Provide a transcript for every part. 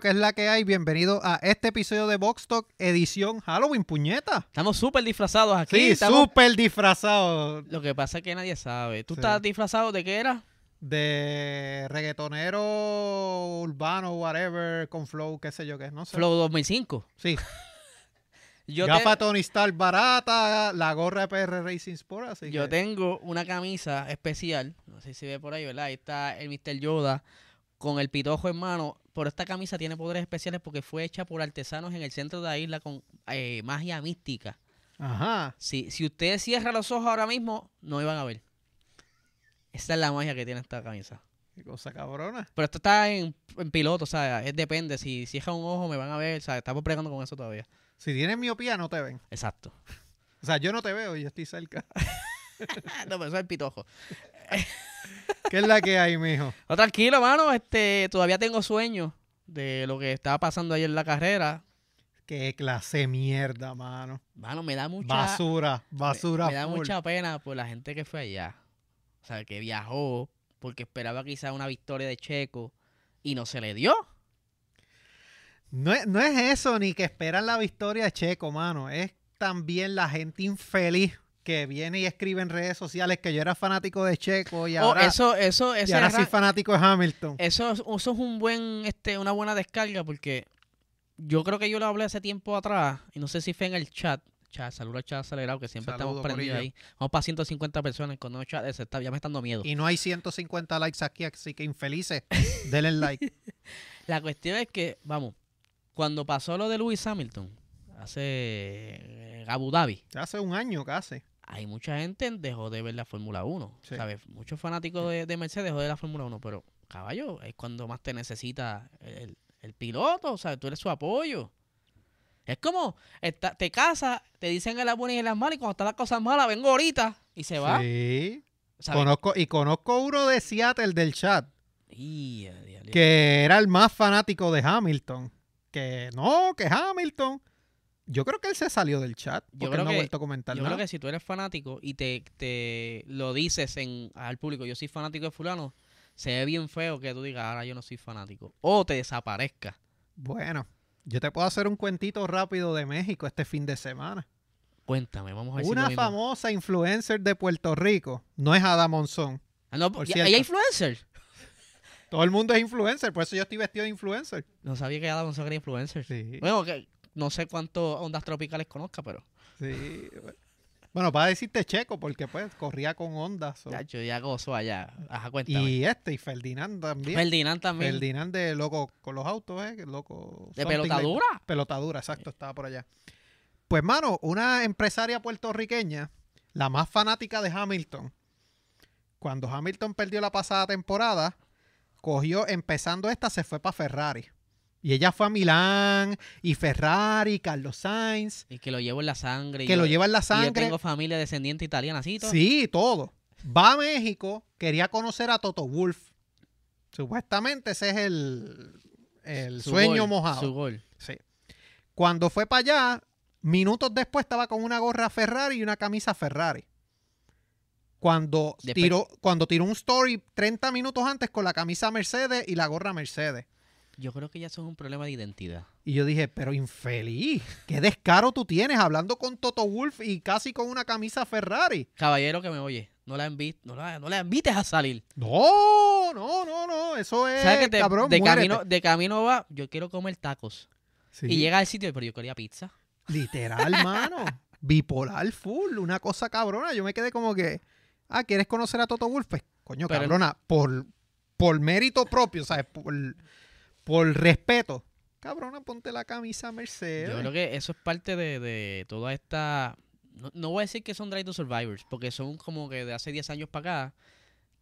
Corillo, que es la que hay, bienvenido a este episodio de Box Talk, edición Halloween, puñeta. Estamos súper disfrazados aquí. Sí, estamos- súper disfrazado Lo que pasa es que nadie sabe. ¿Tú Sí. estás disfrazado de qué era? de reggaetonero urbano, whatever, con flow, qué sé yo qué, no sé. Flow 2005. Sí, Yo, te- gafa Tony Stark barata, la gorra de PR Racing Sport, así yo que- tengo una camisa especial. No sé si ve por ahí, ¿verdad? Ahí está el Mr. Yoda con el pitojo en mano. Pero esta camisa tiene poderes especiales porque fue hecha por artesanos en el centro de la isla con eh, magia mística. Ajá. Si, si usted cierra los ojos ahora mismo, no iban a ver. Esa es la magia que tiene esta camisa. Qué cosa cabrona. Pero esto está en, en piloto, o sea, es depende. Si cierra un ojo, me van a ver, o sea, estamos pregando con eso todavía. Si tienes miopía, no te ven. Exacto. O sea, yo no te veo y yo estoy cerca. no, pero eso es el pitojo. ¿Qué es la que hay, mijo? No, tranquilo, mano, este, todavía tengo sueño de lo que estaba pasando ayer en la carrera. Qué clase de mierda, mano. Mano, me da mucha... Basura, basura. Me, me da full. mucha pena por la gente que fue allá. O sea, que viajó porque esperaba quizá una victoria de Checo y no se le dio. No es, no es eso ni que esperan la victoria de Checo, mano. Es también la gente infeliz que viene y escribe en redes sociales que yo era fanático de Checo y Oh, ahora, eso, eso, y ahora ra- soy fanático de Hamilton. Eso, es- eso es un buen, este, una buena descarga porque yo creo que yo lo hablé hace tiempo atrás y no sé si fue en el chat. Chat, saludo al chat acelerado que siempre Saludo, estamos prendidos ahí. Vamos para 150 personas con no chat, ese está, ya me están dando miedo. Y no hay 150 likes aquí, así que infelices, denle like. La cuestión es que, vamos, cuando pasó lo de Lewis Hamilton, hace en Abu Dhabi, Hace un año casi. Hay mucha gente dejó de ver la Fórmula 1, Sí. ¿sabes? Muchos fanáticos de, de Mercedes dejó de ver la Fórmula 1, pero caballo, es cuando más te necesita el, el piloto, o sea, tú eres su apoyo. Es como, está- te casas, te dicen en las buenas y en las malas, y cuando están las cosas malas, vengo ahorita y se va. Sí. ¿sabes? Conozco, y conozco uno de Seattle del chat que era el más fanático de Hamilton. Que no, que Hamilton. Yo creo que él se salió del chat Yo porque creo él no ha que- vuelto a comentar Yo nada. creo que si tú eres fanático y te, te lo dices en, al público, yo soy fanático de fulano, se ve bien feo que tú digas, ahora yo no soy fanático. O te desaparezca. Bueno, yo te puedo hacer un cuentito rápido de México este fin de semana. Cuéntame, vamos a ver si Una mismo. famosa influencer de Puerto Rico, no es Ada Monzón. Ah, no, por ¿y- cierto. ¿Hay influencer? Todo el mundo es influencer, por eso yo estoy vestido de influencer. No sabía que Adam era influencer. Sí, Bueno, que no sé cuántos ondas tropicales conozca, pero sí. Bueno, para decirte checo, porque pues corría con ondas. o- ya, yo ya gozo allá. Ajá, cuéntame. Y este, y Ferdinand también. Ferdinand también. Ferdinand de loco con los autos, ¿eh? Loco. ¿De like pelotadura? Pelotadura, exacto, estaba por allá. Pues, mano, una empresaria puertorriqueña, la más fanática de Hamilton, cuando Hamilton perdió la pasada temporada, cogió, empezando esta, se fue para Ferrari. Y ella fue a Milán, y Ferrari, Carlos Sainz, Y que lo llevo en la sangre. que yo- lo lleva en la y yo sangre. tengo familia descendiente italiana, ¿sí? todo? Sí, todo. Va a México, quería conocer a Toto Wolf. Supuestamente ese es el, el Su sueño gol, mojado. Su gol. Sí. Cuando fue para allá, minutos después estaba con una gorra Ferrari y una camisa Ferrari. Cuando Después- tiró, cuando tiró un story 30 minutos antes con la camisa Mercedes y la gorra Mercedes. Yo creo que ya es un problema de identidad. Y yo dije, pero infeliz, qué descaro tú tienes hablando con Toto Wolf y casi con una camisa Ferrari. Caballero que me oye, no la, invi- no la, no la invites a salir. No, no, no, no, eso es, ¿Sabes que te- cabrón, de, muérete. camino, de camino va, yo quiero comer tacos. Sí, Y llega al sitio, pero yo quería pizza. Literal, mano. Bipolar full, una cosa cabrona. Yo me quedé como que, ah, ¿quieres conocer a Toto Wolf? Pues, coño, Pero- cabrona, por, por mérito propio, ¿sabes? Por, por respeto. Cabrona, ponte la camisa Mercedes. Yo creo que eso es parte de, de toda esta... No, no voy a decir que son Drive to Survivors, porque son como que de hace 10 años para acá,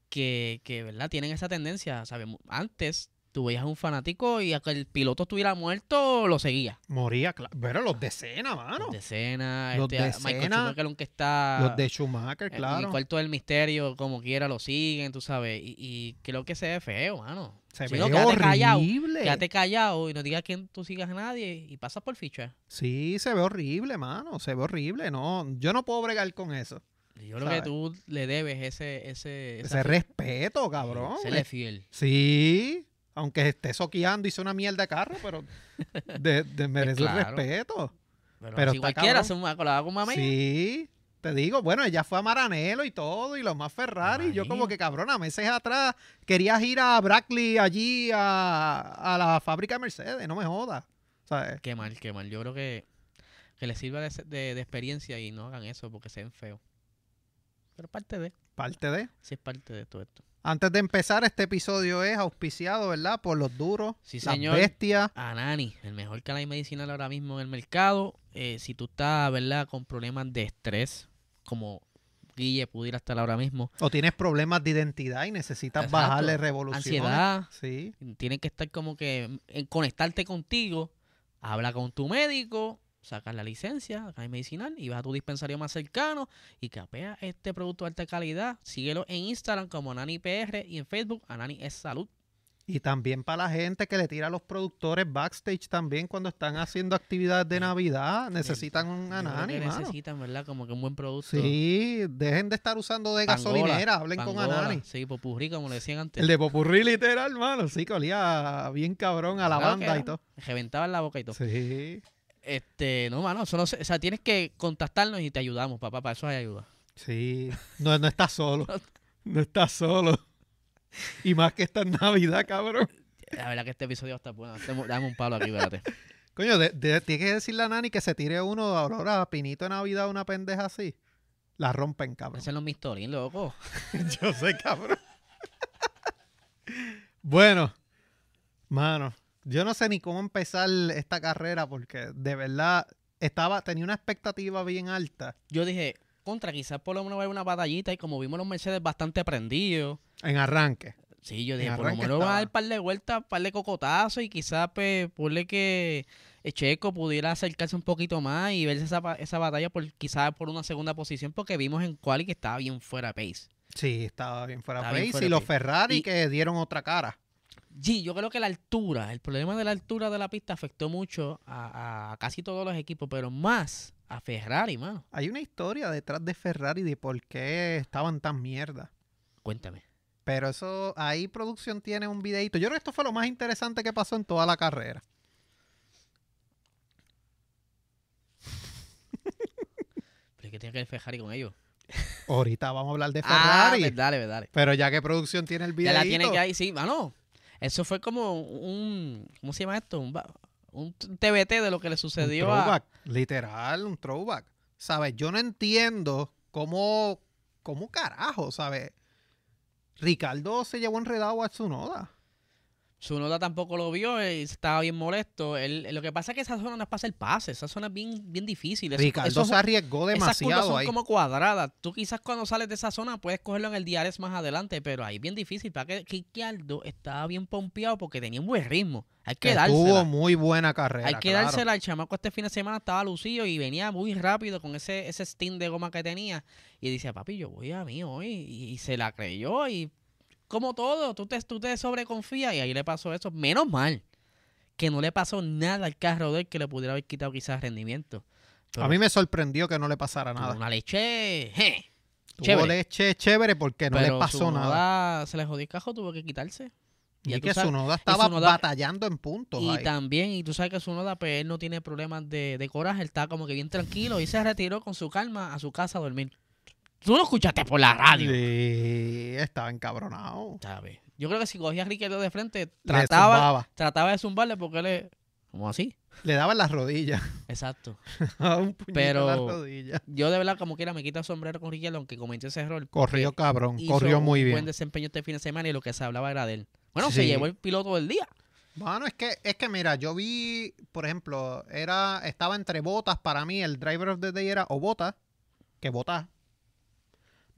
que, que, ¿verdad? Tienen esa tendencia, ¿sabes? Antes tú veías a un fanático y a que el piloto estuviera muerto, lo seguía. Moría, claro. Pero los de cena, mano. Los de Cena, Los este, de Michael Schumacher, aunque está... Los de Schumacher, En claro. el cuarto del misterio, como quiera, lo siguen, tú sabes. Y, y creo que se ve feo, mano. Se ve quédate callado. horrible. Quédate callado y no digas que tú sigas a nadie y pasas por ficha. Sí, se ve horrible, mano. Se ve horrible. No, yo no puedo bregar con eso. Yo creo ¿Sabes? que tú le debes ese... Ese, Ese respeto, cabrón. Serle fiel. Sí. Aunque esté soqueando, hizo una mierda de carro, pero de, de merece claro. respeto. Pero, Pero si cualquiera se una colada con mami. Sí, te digo, bueno, ella fue a Maranelo y todo, y los más Ferrari. yo como que cabrona, meses atrás querías ir a Brackley allí a, a la fábrica de Mercedes, no me jodas. ¿Sabes? Qué mal, qué mal. Yo creo que, que les sirva de, de- de experiencia y no hagan eso porque se ven feos. Pero parte de, Parte de. sí es parte de todo esto. Antes de empezar, este episodio es auspiciado, ¿verdad? Por los duros, Sí, las señor. bestias. Anani, el mejor canal medicinal ahora mismo en el mercado. Eh, si tú estás, ¿verdad?, con problemas de estrés, como Guille pudiera estar ahora mismo, O tienes problemas de identidad y necesitas Exacto. bajarle revoluciones. ansiedad, Sí. tienes que estar como que en conectarte contigo, habla con tu médico, sacas la licencia, canal medicinal, y vas a tu dispensario más cercano y capea este producto de alta calidad. Síguelo en Instagram como Anani PR y en Facebook Anani es Salud. Y también para la gente que le tira a los productores backstage también cuando están haciendo actividades de Navidad, necesitan un Anani, necesitan, ¿verdad? Como que un buen producto. Sí, dejen de estar usando de Pangola, gasolinera, hablen con Anani. Sí, popurrí, como le decían antes. El de Popurrí literal, mano. Sí, que olía bien cabrón a la Claro banda y todo. Reventaba en la boca y todo. Sí, Este, no, mano, sé, o sea, tienes que contactarnos y te ayudamos, papá, para eso hay ayuda. sí. No, no estás solo. No estás solo. Y más que esta Navidad, cabrón. La verdad que este episodio estar bueno. Dame- un palo aquí, espérate. Coño, de, de- tiene que decirle a Nani que se tire uno de Aurora Pinito de Navidad, una pendeja así. La rompen, cabrón. Ese es los mistorín, loco. Yo sé, cabrón. bueno, mano, yo no sé ni cómo empezar esta carrera porque de verdad estaba, tenía una expectativa bien alta Yo dije, contra, quizás por lo menos va a haber una batallita y como vimos los Mercedes bastante prendidos. en arranque. Sí, yo En dije, por lo menos va a dar un par de vueltas, un par de cocotazos y quizás pues, ponle que eh, Checo pudiera acercarse un poquito más y verse esa, esa batalla por quizás por una segunda posición porque vimos en quali que estaba bien fuera de pace. Sí, estaba bien fuera bien pace. Y de los. Ferrari Y- que dieron otra cara. Sí, yo creo que la altura, el problema de la altura de la pista afectó mucho a, a casi todos los equipos, pero más a Ferrari, mano. Hay una historia detrás de Ferrari de por qué estaban tan mierda. Cuéntame. Pero eso, ahí producción tiene un videito. Yo creo que esto fue lo más interesante que pasó en toda la carrera. ¿Pero qué tiene que ver Ferrari con ellos? Ahorita vamos a hablar de Ah, Ferrari. pues dale, pues dale. pero ya que producción tiene el Ya videito. la tiene que ahí, sí, mano. Eso fue como un, ¿cómo se llama esto? Un, un TBT de lo que le un sucedió a... throwback, literal, un throwback. ¿Sabes? Yo no entiendo cómo, cómo carajo, ¿sabes? Ricardo se llevó enredado a Tsunoda. Zunoda tampoco lo vio y estaba bien molesto. Él- lo que pasa es que esa zona no es para hacer pases, esa zona es bien, bien difícil. Eso- Ricardo eso- se arriesgó Esas demasiado son ahí. como cuadradas. Tú quizás cuando sales de esa zona puedes cogerlo en el DRS más adelante, pero ahí es bien difícil. Para que Ricciardo estaba bien pompeado porque tenía un buen ritmo. Hay que Tuvo dársela. muy buena carrera. Hay que claro. dársela. El chamaco este fin de semana estaba lucido y venía muy rápido con ese, ese steam de goma que tenía. Y dice, papi, yo voy a mí hoy. Y, y se la creyó. Y como todo, tú te, tú te sobreconfías. Y ahí le pasó eso. Menos mal que no le pasó nada al carro de él que le pudiera haber quitado quizás rendimiento. Pero A mí me sorprendió que no le pasara nada. Una leche. je, Tuvo chévere. leche chévere porque no pero le pasó nada. Se le jodió el cajo, tuvo que quitarse. Y es que sabes- Tsunoda estaba batallando en puntos Y ahí. también, y tú sabes que Zunoda, pues él no tiene problemas de, de coraje, él está como que bien tranquilo y se retiró con su calma a su casa a dormir. Tú lo escuchaste por la radio. Sí, estaba encabronado. ¿sabes? Yo creo que si cogía a Riquelme de frente, Le trataba, trataba de zumbarle porque él es como así. Le daba en las rodillas. Exacto. un Pero- las rodillas. Yo de verdad como quiera me quito el sombrero con Riquelme, aunque cometió ese error. Corrió cabrón, hizo corrió muy un bien. buen desempeño este fin de semana y lo que se hablaba era de él. Bueno, se llevó el piloto del día. Bueno, es que, es que mira, yo vi, por ejemplo, era, estaba entre botas para mí, el driver of the day era o botas, que botas.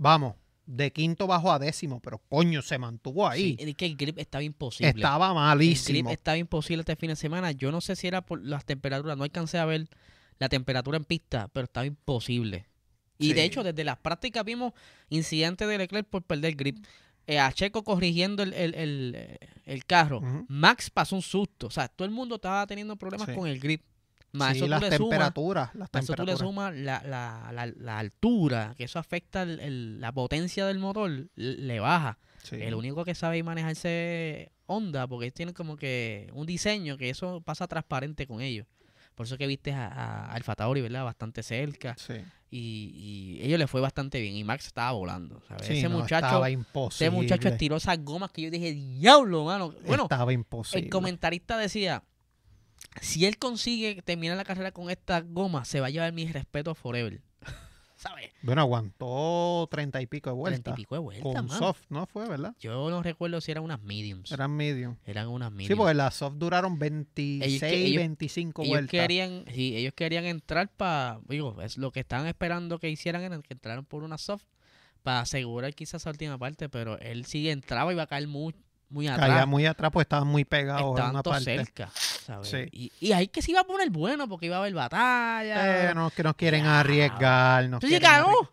Vamos, de quinto bajo a décimo, pero coño, se mantuvo ahí. Sí, es que el grip estaba imposible. Estaba El grip malísimo. estaba imposible este fin de semana. Yo no sé si era por las temperaturas. No alcancé a ver la temperatura en pista, pero estaba imposible. Y de hecho, desde las prácticas vimos incidentes de Leclerc por perder grip. Eh, a Checo corrigiendo el, el- el, eh, el carro. Max pasó un susto. O sea, todo el mundo estaba teniendo problemas Sí. con el grip. Más Sí, eso las temperaturas, las a eso tú le sumas la, la, la, la altura, que eso afecta el- el- la potencia del motor, le baja. Sí. El único que sabe manejarse Honda, porque ellos tienen como que un diseño que eso pasa transparente con ellos. Por eso que viste a, a Alfa Tauri, ¿verdad? Bastante cerca. Sí. Y, y ellos le fue bastante bien. Y Max estaba volando. ¿sabes? Sí, ese, no, muchacho, estaba imposible. ese muchacho estiró esas gomas que yo dije, diablo, mano. Bueno, estaba imposible. el comentarista decía, si él consigue terminar la carrera con estas gomas, se va a llevar mi respeto forever. ¿Sabes? Bueno, aguantó treinta y pico de vueltas. Treinta y pico de vueltas, Con mano. soft, ¿no fue, verdad? Yo no recuerdo si eran unas mediums. Eran medium. Eran unas mediums. Sí, porque las soft duraron 26, ellos- 25 ellos vueltas. querían, sí, ellos querían entrar para, digo, es lo que estaban esperando que hicieran era que entraran por una soft para asegurar quizás esa última parte, pero él sí entraba y iba a caer muy, muy atrás. Caía muy atrás, pues estaban muy pegados estaban una parte. cerca, ¿sabes? Sí. Y, y ahí que se iba a poner bueno porque iba a haber batalla. Eh, no, que nos quieren Ya. arriesgar. Nos Entonces quieren ganó. arri-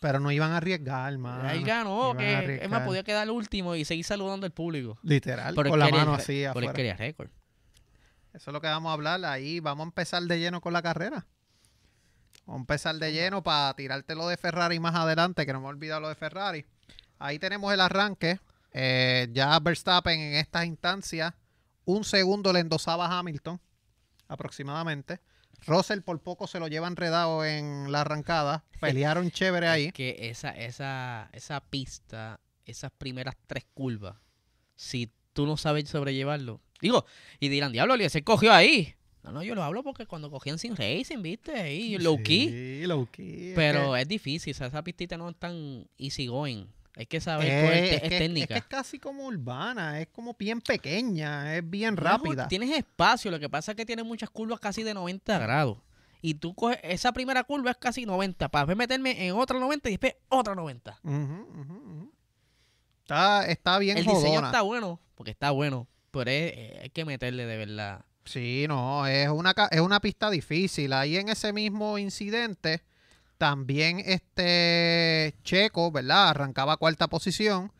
Pero no iban a arriesgar, mano. Ahí ganó, a que es más, podía quedar último y seguir saludando al público. Literal, Pero con la quería el mano así Pero él afuera. quería récord. Eso es lo que vamos a hablar ahí. Vamos a empezar de lleno con la carrera. Vamos a empezar de lleno para tirarte lo de Ferrari más adelante, que no me he olvidado lo de Ferrari. Ahí tenemos el arranque. Eh, ya Verstappen en estas instancias, un segundo le endosaba a Hamilton, aproximadamente. Russell por poco se lo lleva enredado en la arrancada. Pelearon chévere ahí. Es que esa, esa, esa pista, esas primeras tres curvas, si tú no sabes sobrellevarlo. Digo, y dirán, diablo, se cogió ahí. No, no, yo lo hablo porque cuando cogían sin racing, viste, ahí, low key. Sí, low key. es Pero que- es difícil, o sea, esa pistita no es tan easy going. Hay que saber, Eh, coger- es, es, que, es técnica. que es casi como urbana, es como bien pequeña, es bien rápida. Tienes espacio, lo que pasa es que tiene muchas curvas casi de 90 grados. Y tú coges, esa primera curva es casi 90, para después meterme en otra 90 y después otra 90. Ujú, ujú, ujú. Está, está bien El diseño está bueno, porque está bueno, pero es- eh, hay que meterle de verdad. Sí, no, es una, es una pista difícil. Ahí en ese mismo incidente, también este Checo, ¿verdad? Arrancaba cuarta posición.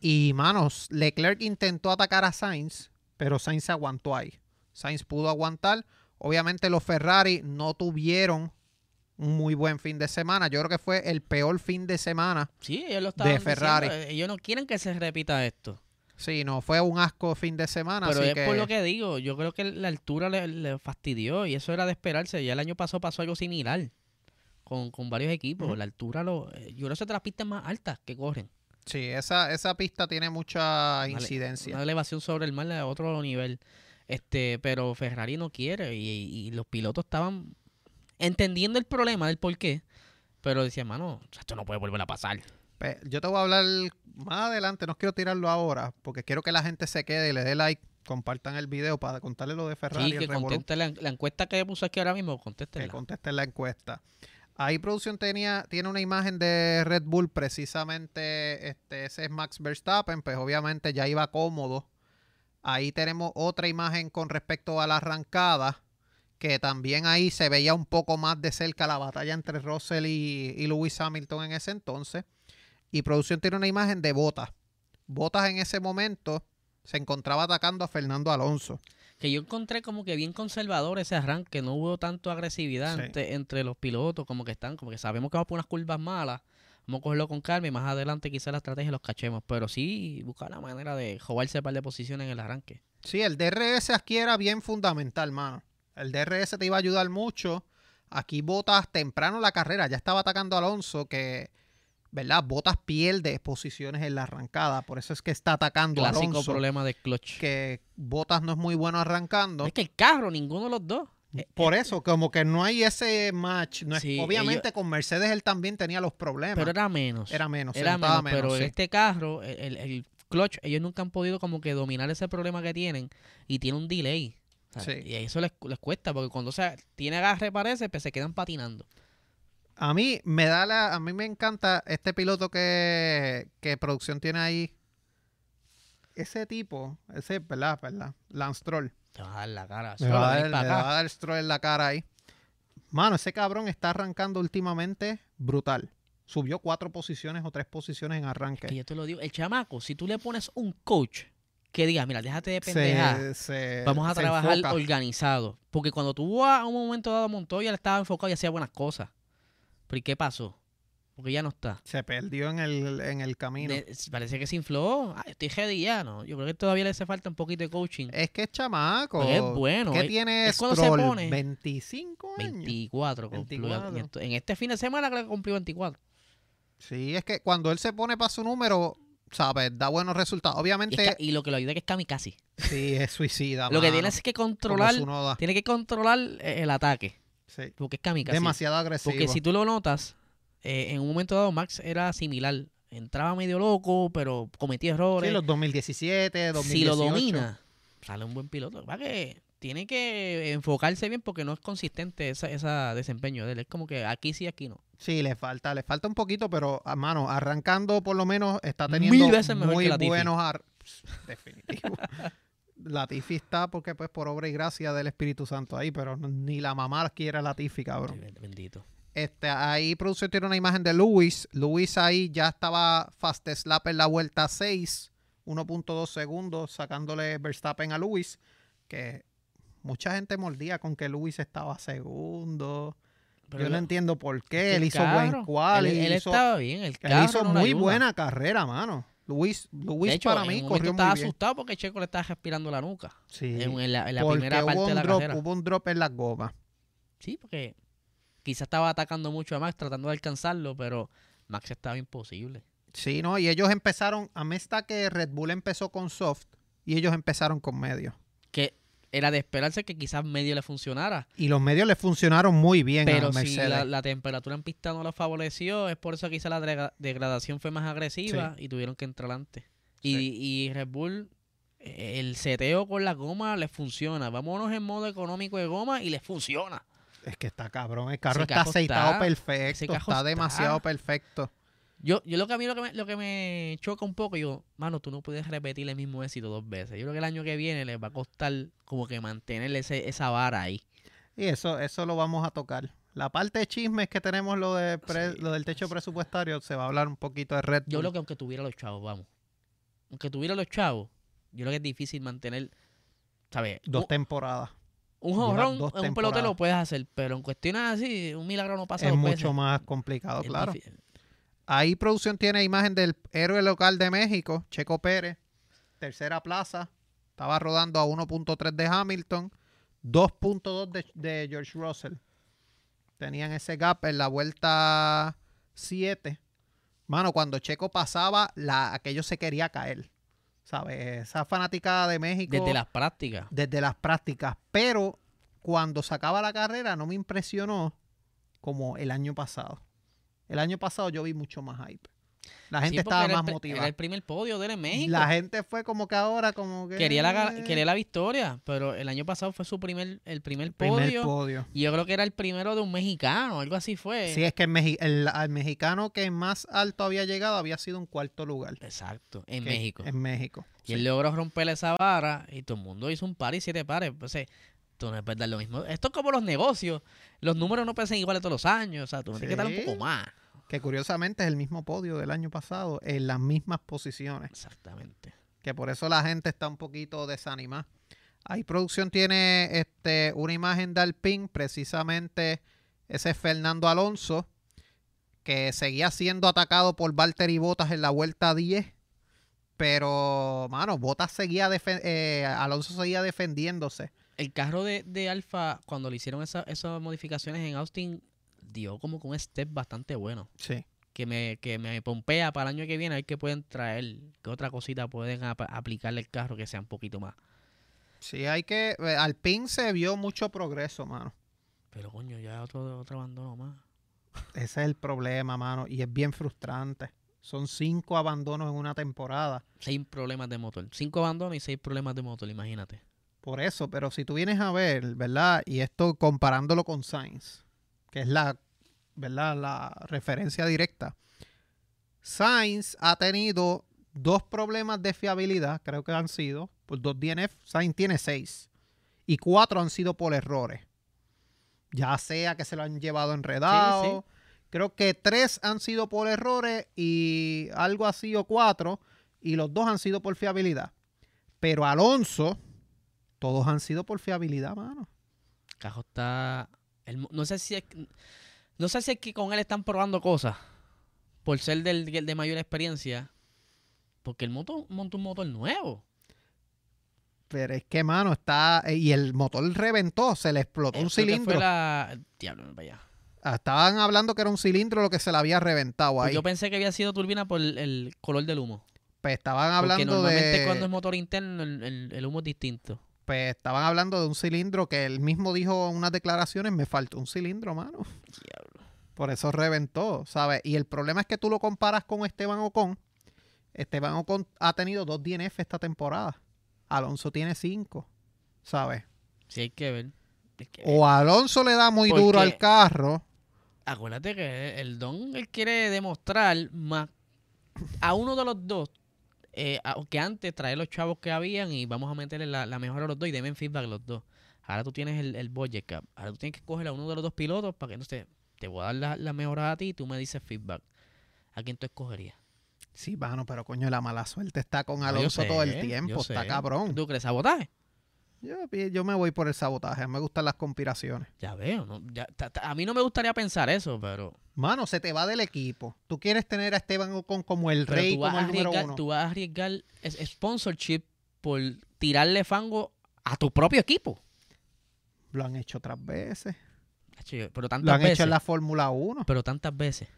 Y, manos, Leclerc intentó atacar a Sainz, pero Sainz se aguantó ahí. Sainz pudo aguantar. Obviamente los Ferrari no tuvieron un muy buen fin de semana. Yo creo que fue el peor fin de semana. Sí, ellos lo estaban Ferrari. diciendo, eh, Ellos no quieren que se repita esto. Sí, no, fue un asco fin de semana. pero así es que... por lo que digo, yo creo que la altura le, le fastidió y eso era de esperarse. Ya el año pasado pasó algo similar con, con varios equipos. La altura, lo, eh, yo creo que es de las pistas más altas que corren. Sí, esa, esa pista tiene mucha incidencia. Una elevación sobre el mar a otro nivel. Este, pero Ferrari no quiere y, y los pilotos estaban entendiendo el problema del por qué, pero decían, mano, esto no puede volver a pasar. Yo te voy a hablar más adelante, no quiero tirarlo ahora, porque quiero que la gente se quede y le dé like, compartan el video para contarle lo de Ferrari. Sí, que revolú, conteste la, la encuesta que puse aquí ahora mismo, que contéstela. contesten la encuesta. Ahí producción tenía, tiene una imagen de Red Bull, precisamente este, ese es Max Verstappen, pues obviamente ya iba cómodo. Ahí tenemos otra imagen con respecto a la arrancada, que también ahí se veía un poco más de cerca la batalla entre Russell y, y Lewis Hamilton en ese entonces. Y producción tiene una imagen de Botas. Botas en ese momento se encontraba atacando a Fernando Alonso. Que yo encontré como que bien conservador ese arranque, no hubo tanto agresividad Sí. entre, entre los pilotos, como que están, como que sabemos que vamos por unas curvas malas, vamos a cogerlo con calma y más adelante quizás la estrategia los cachemos, pero sí buscar la manera de jugarse par de posiciones en el arranque. Sí, el DRS aquí era bien fundamental, mano. El DRS te iba a ayudar mucho. Aquí Botas temprano la carrera, ya estaba atacando a Alonso, que, ¿verdad? Botas pierde posiciones en la arrancada, por eso es que está atacando a Clásico Alonso. problema de clutch. Que Botas no es muy bueno arrancando. Es que el carro, ninguno de los dos. Eh, Por eso, como que no hay ese match. No es- Sí, obviamente con Mercedes él también tenía los problemas. Pero era menos. era menos, se Era menos, pero en este carro, el, el- el clutch, ellos nunca han podido como que dominar ese problema que tienen y tiene un delay. O sea, Sí. Y eso les, les cuesta, porque cuando o sea, tiene agarre parece, pues se quedan patinando. A mí me da la, a mí me encanta este piloto que, que producción tiene ahí. Ese tipo, ese, ¿verdad? ¿verdad? Lance Stroll. Te va a dar la cara. Solo va, a dar, va a Stroll en la cara ahí. Mano, ese cabrón está arrancando últimamente brutal. Subió cuatro posiciones o tres posiciones en arranque. Que yo te lo digo, el chamaco, si tú le pones un coach que diga, mira, déjate de pendejar, Se- se- vamos a trabajar enfoca. organizado. Porque cuando tú a un momento dado a Montoya, él estaba enfocado y hacía buenas cosas. ¿Y qué pasó? Porque ya no está. Se perdió en el, en el camino. De- parece que se infló. Ay, estoy ready ya, ¿no? Yo creo que todavía le hace falta un poquito de coaching. Es que es chamaco. Es bueno. ¿Qué es- tiene es cuando se pone- 25 años. 24 cumplió. 24. En este fin de semana creo que cumplió 24. Sí, es que cuando él se pone para su número, ¿sabes? Da buenos resultados. Y, es Obviamente, y lo que lo ayuda es que es kamikaze. sí, es suicida. Lo que tiene es que controlar. Tiene que controlar eh, el ataque. Sí. Porque es kamikaze. Demasiado agresivo. Porque si tú lo notas, eh, en un momento dado Max era similar. Entraba medio loco, pero cometía errores. Sí, los 2017, 2018. si lo domina, sale un buen piloto. Va que tiene que enfocarse bien porque no es consistente esa, esa desempeño de él. Es como que aquí sí, aquí no. Sí, le falta, le falta un poquito, pero a mano, arrancando por lo menos está Mil teniendo veces mejor muy que buenos ar- definitivo. Latifi está porque pues por obra y gracia del Espíritu Santo ahí, pero ni la mamá quiere a Latifi, cabrón. Bendito. Este, ahí producción tiene una imagen de Luis. Luis ahí ya estaba fast slap en la vuelta 6, 1.2 segundos, sacándole Verstappen a Luis, que mucha gente mordía con que Luis estaba segundo. Pero Yo no entiendo por qué. Él hizo carro, buen quali. Él, él hizo, estaba bien. El él carro hizo no le muy ayuda. buena carrera, mano. Luis, Luis de hecho, para en mí un momento corrió estaba bien. asustado porque Checo le estaba respirando la nuca. Sí, En, en la, en la primera parte de un, la drop, carrera. hubo un drop en las gomas. Sí, porque quizás estaba atacando mucho a Max, tratando de alcanzarlo, pero Max estaba imposible. Sí, no, y ellos empezaron, a mí está que Red Bull empezó con soft y ellos empezaron con medio. Que era de esperarse que quizás medio le funcionara. Y los medios le funcionaron muy bien Pero a si Mercedes. la, la temperatura en pista no lo favoreció, es por eso que quizás la degra- degradación fue más agresiva y tuvieron que entrar antes. Y, y Red Bull, eh, el seteo con la goma les funciona. Vámonos en modo económico de goma y les funciona. Es que está cabrón, el carro Ese está aceitado está- perfecto, está- demasiado perfecto. Yo, yo lo que a mí lo que me, lo que me choca un poco, yo, mano, tú no puedes repetir el mismo éxito dos veces. Yo creo que el año que viene les va a costar como que mantener ese, esa vara ahí. Y eso, eso lo vamos a tocar. La parte de chismes que tenemos, lo, de pre- Sí. lo del techo presupuestario, se va a hablar un poquito de Red Bull. Yo creo que aunque tuviera los chavos, vamos. Aunque tuviera los chavos, yo creo que es difícil mantener, ¿sabes? Dos Un, temporadas. un en un pelotero lo puedes hacer, pero en cuestiones así, un milagro no pasa Es dos mucho veces. más complicado, Es claro. difícil. Ahí producción tiene imagen del héroe local de México, Checo Pérez, tercera plaza, estaba rodando a 1.3 de Hamilton, 2.2 de, de George Russell. Tenían ese gap en la vuelta 7. Mano, cuando Checo pasaba, la, aquello se quería caer. ¿Sabes? Esa fanática de México Desde las prácticas. desde las prácticas. Pero cuando sacaba la carrera no me impresionó como el año pasado. El año pasado yo vi mucho más hype. La gente Sí, estaba el más motivada. Era el primer podio de México. La gente fue como que ahora como que... quería, la, ga- quería la victoria, pero el año pasado fue su primer, el primer primer podio. podio. Y yo creo que era el primero de un mexicano, algo así fue. Sí, es que el, el- mexicano que más alto había llegado había sido un cuarto lugar. Exacto, en que- México. En México. Y sí. él logró romper esa vara y todo el mundo hizo un par y siete pares. Entonces, tú no puedes dar lo mismo. Esto es como los negocios. Los números no pesan iguales todos los años. O sea, tú tienes que dar un Sí. poco más. Que curiosamente es el mismo podio del año pasado, en las mismas posiciones. Exactamente. que por eso la gente está un poquito desanimada. Ahí producción tiene este, una imagen de Alpine, precisamente ese es Fernando Alonso, que seguía siendo atacado por Valtteri Bottas en la vuelta 10, pero, mano, Bottas seguía, eh, Alonso seguía defendiéndose. El carro de, de Alfa, cuando le hicieron esa- esas modificaciones en Austin, dio como que un step bastante bueno. Sí. Que me, que me pompea para el año que viene. A ver qué pueden traer. ¿Qué otra cosita pueden ap- aplicarle al carro que sea un poquito más? Sí, hay que. eh, Alpine se vio mucho progreso, mano. Pero coño, ya otro, otro abandono más. Ese es el problema, mano. Y es bien frustrante. Son cinco abandonos en una temporada. Seis problemas de motor. Cinco abandonos y seis problemas de motor, imagínate. Por eso, pero si tú vienes a ver, ¿verdad? Y esto comparándolo con Sainz, que es la, ¿verdad? La referencia directa. Sainz ha tenido dos problemas de fiabilidad, creo que han sido, por dos DNF. Sainz tiene seis. Y cuatro han sido por errores. Ya sea que se lo han llevado enredado. Creo que tres han sido por errores y algo así o cuatro. Y los dos han sido por fiabilidad. Pero Alonso, todos han sido por fiabilidad, mano. Cajo está. el no sé si es, no sé si es que con él están probando cosas. por ser del, del de mayor experiencia, porque el moto montó un motor nuevo. Pero es que, mano, está. eh, Y el motor reventó, se le explotó un cilindro. Fue la... Diablo. Ah, Estaban hablando que era un cilindro lo que se le había reventado Pues ahí. yo pensé que había sido turbina por el, color del humo. Pues estaban Porque hablando normalmente de. cuando es motor interno el, el- el humo es distinto. Pues estaban hablando de un cilindro que él mismo dijo en unas declaraciones: me faltó un cilindro, mano. Diablo. Por eso reventó, ¿sabes? Y el problema es que tú lo comparas con Esteban Ocon. Esteban Ocon ha tenido dos DNF esta temporada. Alonso tiene cinco, ¿sabes? Sí hay que ver. Que- O Alonso le da muy duro al carro. Acuérdate que el Don él quiere demostrar más a uno de los dos. Eh, a- que antes traer los chavos que habían y vamos a meterle la, la mejor a los dos y denme feedback los dos. Ahora tú tienes el, el budget cap. Ahora tú tienes que coger a uno de los dos pilotos para que entonces te voy a dar la, la mejora a ti y tú me dices feedback. ¿A quién tú escogerías? Sí, mano, pero coño, la mala suerte está con Ah, Alonso todo el tiempo. Está cabrón. ¿Tú crees sabotaje? Yo, yo me voy por el sabotaje. Me gustan las conspiraciones. Ya veo. ¿no? Ya- a mí no me gustaría pensar eso, pero, Mano, se te va del equipo. Tú quieres tener a Esteban Ocon como el pero rey, como el número uno. tú vas a arriesgar es- sponsorship por tirarle fango a tu propio equipo. Lo han hecho otras veces. Pero Lo tantas han veces. hecho en la Fórmula 1. Pero tantas veces.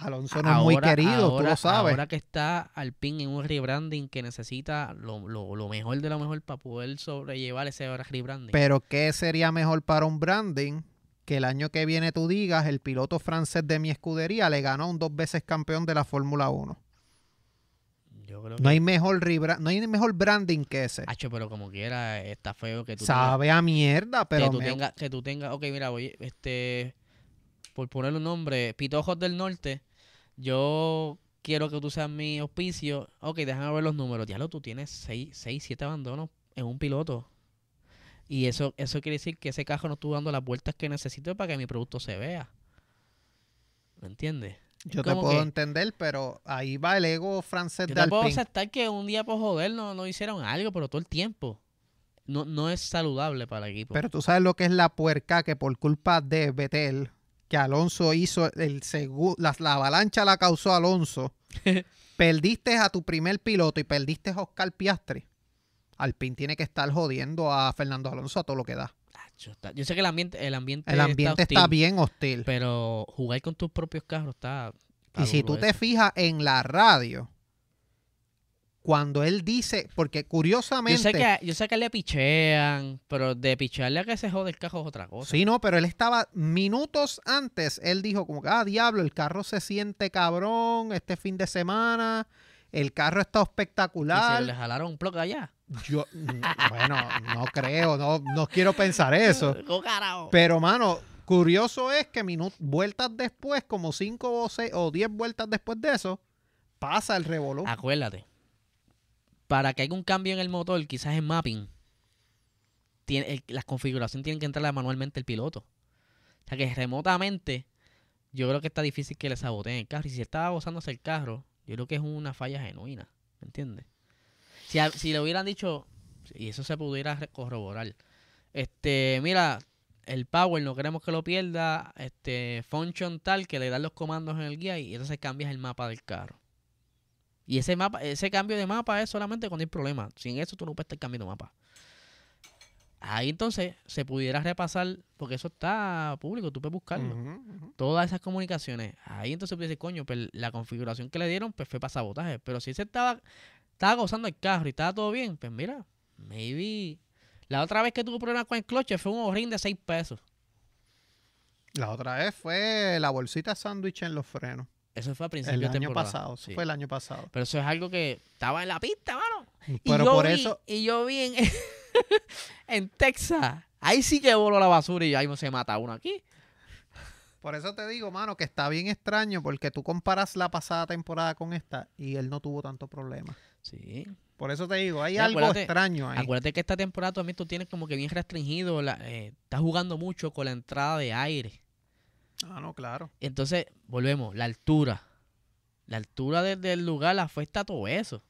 Alonso no es muy querido, tú lo sabes. Ahora que está Alpine en un rebranding que necesita lo, lo- lo mejor de lo mejor para poder sobrellevar ese rebranding. Pero ¿qué sería mejor para un branding? Que el año que viene tú digas, el piloto francés de mi escudería le ganó a un dos veces campeón de la Fórmula 1. Yo creo No hay mejor no hay mejor branding que ese. Hacho, pero como quiera, está feo que tú Sabe a mierda, pero que tú me- tengas, que tú tengas, ok, mira, voy, este, por ponerle un nombre, Pitojos del Norte, yo quiero que tú seas mi auspicio, ok, déjame ver los números, diablo, tú tienes 6, 6 7 abandonos en un piloto. Y eso, eso quiere decir que ese carro no estuvo dando las vueltas que necesito para que mi producto se vea. ¿Me entiendes? yo te puedo que- entender, pero ahí va el ego francés Yo de te puedo aceptar que un día por joder no, no hicieron algo, pero todo el tiempo. No, no es saludable para el equipo. Pero tú sabes lo que es la puerca que por culpa de Betel, que Alonso hizo el la, la avalancha la causó Alonso. perdiste a tu primer piloto y perdiste a Oscar Piastri. Alpine tiene que estar jodiendo a Fernando Alonso a todo lo que da. Yo sé que el ambiente, el ambiente, El ambiente está, bien hostil. Pero jugar con tus propios carros está. está Y si tú te fijas en la radio, cuando él dice, porque Yo curiosamente... sé, que, yo sé que le pichean, pero de pichearle a que se jode el carro es otra cosa. Sí, no, pero él estaba minutos antes, él dijo como que, ah, diablo, el carro se siente cabrón este fin de semana, el carro está Y se espectacular. le jalaron un bloque allá. Yo, mm, bueno, no creo, no, no quiero pensar eso. Pero, mano, curioso es que vueltas después, como cinco o seis o diez vueltas después de eso, pasa el revolú. Acuérdate, para que haya un cambio en el motor, quizás en mapping, las configuraciones tienen que entrar manualmente el piloto. O sea que remotamente, yo creo que está difícil que le saboteen el carro. Y si estaba gozándose el carro, yo creo que es una falla genuina. ¿Me entiendes? Si, le hubieran dicho, y eso se pudiera corroborar, este, mira, el power no queremos que lo pierda, este, function tal, que le dan los comandos en el guía y entonces cambias el mapa del carro. Y ese mapa, ese cambio de mapa es solamente cuando hay problemas. Sin eso tú no puedes estar cambiando mapa. Ahí entonces se pudiera repasar, porque eso está público, tú puedes buscarlo. Todas esas comunicaciones. Ahí entonces puedes decir, coño, pues la configuración que le dieron pues fue para sabotaje. Pero si se estaba, estaba gozando el carro y estaba todo bien, pues mira, maybe. La otra vez que tuvo problemas con el cloche fue un ojín de 6 pesos. La otra vez fue la bolsita sándwich en los frenos. Eso fue a principios de año temporada. pasado, eso Sí. fue el año pasado. Pero eso es algo que estaba en la pista, mano. Y yo por vi- eso, Y yo vi en, en Texas. Ahí sí que voló la basura y ahí se mata uno aquí. por eso te digo, mano, que está bien extraño porque tú comparas la pasada temporada con esta y él no tuvo tanto problema. Sí. Por eso te digo, hay Sí, algo extraño ahí. Acuérdate que esta temporada también tú tienes como que bien restringido. La, eh, estás jugando mucho con la entrada de aire. Ah, no, claro. Entonces, volvemos. La altura. La altura de- del lugar afecta a todo eso.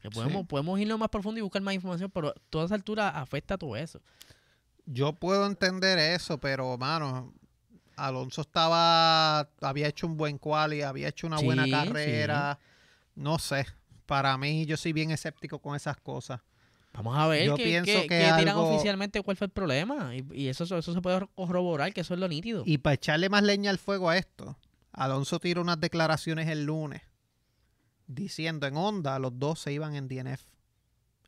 Que podemos, Sí. podemos irlo más profundo y buscar más información, pero toda esa altura afecta a todo eso. Yo puedo entender eso, pero, mano, Alonso estaba, había hecho un buen quali, había hecho una buena Sí, carrera. No sé, para mí yo soy bien escéptico con esas cosas. Vamos a ver Yo qué, pienso que tiran oficialmente cuál fue el problema. Y, y eso, eso se puede corroborar, que eso es lo nítido. Y para echarle más leña al fuego a esto, Alonso tiró unas declaraciones el lunes diciendo en Honda los dos se iban en DNF.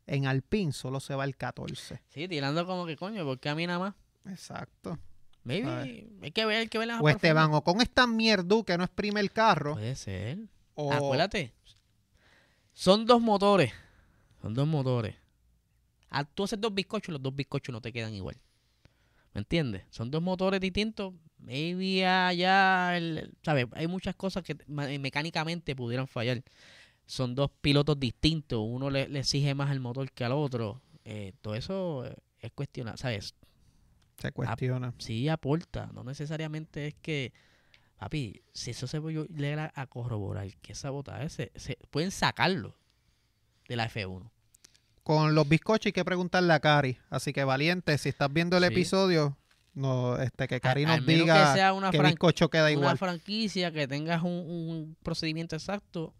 En Alpine solo se va el 14. Sí, tirando como que coño, porque a mí nada más. Exacto. Maybe, Ay. hay que ver, hay que ver las O Esteban o con esta mierda que no exprime el carro. Puede ser. o Acuérdate. Son dos motores. Son dos motores. Ah, tú haces dos bizcochos los dos bizcochos no te quedan igual. ¿Me entiendes? Son dos motores distintos. Maybe allá, el- ¿sabes? Hay muchas cosas que ma- mecánicamente pudieran fallar. Son dos pilotos distintos. Uno le, le exige más al motor que al otro. Eh, todo eso eh, es cuestionable, ¿sabes? se cuestiona. Sí aporta. No necesariamente es que, papi, si eso se puede llegar a, a corroborar que esa botaje se, se- pueden sacarlo de la F1. Con los bizcochos hay que preguntarle a Cari. Así que valiente, si estás viendo el Sí. episodio, no, este, que Cari nos diga que sea una, bizcocho queda una igual. franquicia que tengas un, un procedimiento exacto,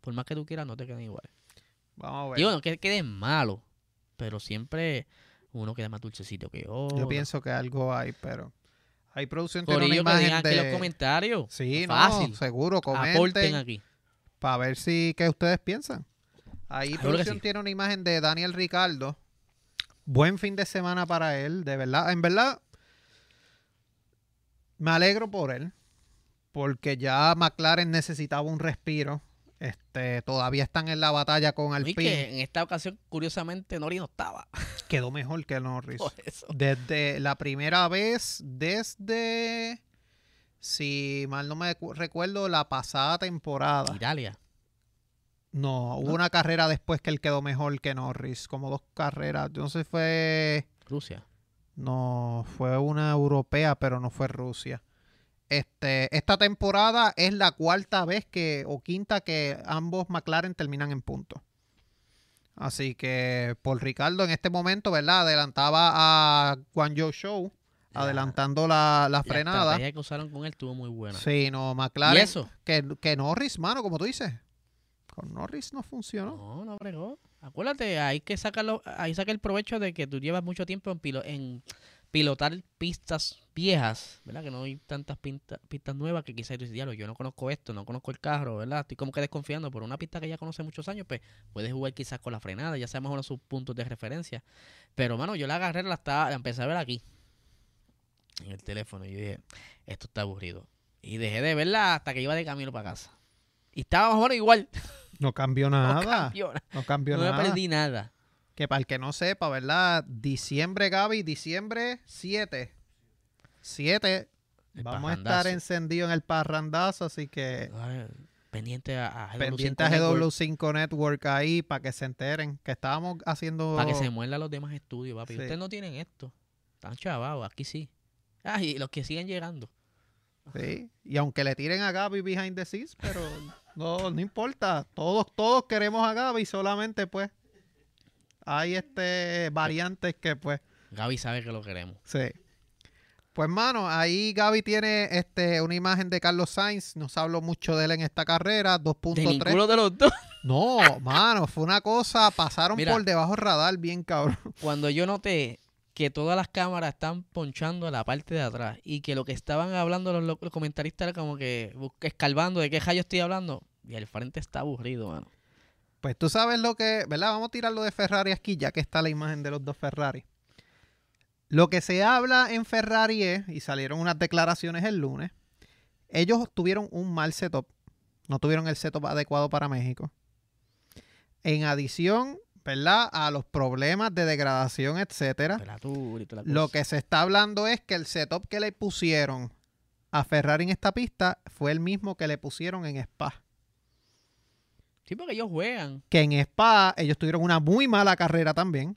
por más que tú quieras, no te quedan igual. Vamos a ver. Digo, no que quede malo, pero siempre uno queda más dulcecito que otro. Yo pienso que algo hay, pero hay producción tiene una imagen en los de comentarios. Sí, no, Fácil. seguro, Aporten comenten aquí. para ver si qué ustedes piensan. Ahí producción sí. tiene una imagen de Daniel Ricardo. Buen fin de semana para él, de verdad. En verdad, me alegro por él, porque ya McLaren necesitaba un respiro. Este, todavía están en la batalla con Alpine. que en esta ocasión, curiosamente, Nori no estaba. Quedó mejor que Norris. Por eso. Desde la primera vez, desde, si mal no me cu- recuerdo, la pasada temporada. Italia. No, hubo ¿No? una carrera después que él quedó mejor que Norris, como dos carreras. Yo no sé si fue, Rusia. no, fue una europea, pero no fue Rusia. Este, esta temporada es la cuarta vez que, o quinta que ambos McLaren terminan en punto. Así que por Ricardo en este momento, ¿verdad? Adelantaba a Guangzhou Show, La- adelantando la, la La frenada. estrategia que usaron con él estuvo muy buena. Sí, no, ¿Y McLaren. eso? Que, que Norris, mano, como tú dices. Con Norris no funcionó. No, no bregó. Acuérdate, hay que sacarlo, ahí saca el provecho de que tú llevas mucho tiempo en, pilo- en pilotar pistas viejas, ¿verdad? Que no hay tantas pistas nuevas que quizás tú dices, "Diablo, yo no conozco esto, no conozco el carro, ¿verdad? Estoy como que desconfiando por una pista que ya conoce muchos años, pues puedes jugar quizás con la frenada, ya sabemos uno sus puntos de referencia. Pero, mano, yo la agarré, la, estaba, la empecé a ver aquí, en el teléfono, y yo dije, esto está aburrido. Y dejé de verla hasta que iba de camino para casa. Y estaba más o menos igual. No cambió No nada. cambió nada. No cambió No nada. perdí nada. Que para el que no sepa, ¿verdad? Diciembre, Gaby, diciembre 7. 7. El Vamos a estar encendidos en el parrandazo, así que Ay, pendiente a, a GW5 pendiente a Network, GW5 Network ahí para que se enteren que estábamos haciendo... Para que se muerdan los demás estudios, papi. Sí. Ustedes no tienen esto. Están chavados, aquí sí. Ah, y los que siguen llegando. Sí, y aunque le tiren a Gaby behind the scenes, pero no, no importa. Todos, todos queremos a Gaby, solamente pues hay este variantes que pues Gaby sabe que lo queremos. sí. Pues mano, ahí Gaby tiene este una imagen de Carlos Sainz, nos habló mucho de él en esta carrera, De 2.3. ninguno de los dos. No, mano, fue una cosa, pasaron Mira. por debajo radar bien cabrón. Cuando yo noté que todas las cámaras están ponchando a la parte de atrás y que lo que estaban hablando los, comentaristas era como que escarbando de qué yo estoy hablando. Y el frente está aburrido, mano. Pues tú sabes lo que, ¿verdad? Vamos a tirarlo de Ferrari aquí, ya que está la imagen de los dos Ferrari. Lo que se habla en Ferrari es, y salieron unas declaraciones el lunes, ellos tuvieron un mal setup. No tuvieron el setup adecuado para México. En adición, ¿verdad? A los problemas de degradación, etcétera. Lo que se está hablando es que el setup que le pusieron a Ferrari en esta pista fue el mismo que le pusieron en Spa. Sí, porque ellos juegan. que en Spa ellos tuvieron una muy mala carrera también.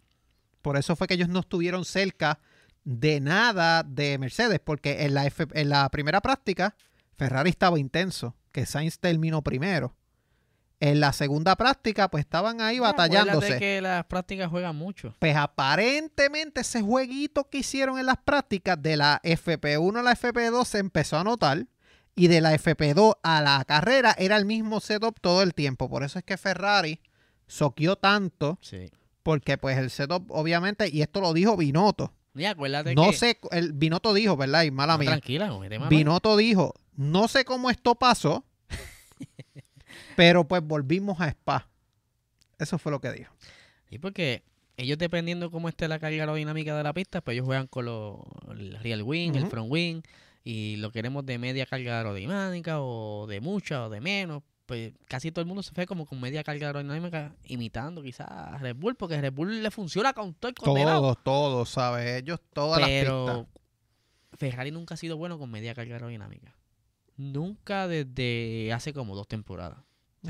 Por eso fue que ellos no estuvieron cerca de nada de Mercedes, porque en la, F- en la primera práctica Ferrari estaba intenso, que Sainz terminó primero. En la segunda práctica, pues estaban ahí batallándose. Acuérdate que las prácticas juegan mucho. Pues aparentemente ese jueguito que hicieron en las prácticas de la FP1 a la FP2 se empezó a notar y de la FP2 a la carrera era el mismo setup todo el tiempo. Por eso es que Ferrari soqueó tanto Sí. porque pues el setup obviamente, y esto lo dijo Binotto. Y acuérdate No que... sé, el Binotto dijo, ¿verdad? Y mala No, mía. tranquila, mano. Binotto dijo, no sé cómo esto pasó, pero pues volvimos a Spa. Eso fue lo que dijo. Sí, porque ellos dependiendo cómo esté la carga aerodinámica de la pista, pues ellos juegan con los, el real wing, el front wing, y lo queremos de media carga aerodinámica o de mucha o de menos. Pues casi todo el mundo se fue como con media carga aerodinámica imitando quizás a Red Bull, porque Red Bull le funciona con todo el condenado. Todos, todos, ¿sabes? Ellos, todas las Pero pistas. Ferrari nunca ha sido bueno con media carga aerodinámica. Nunca desde hace como dos temporadas.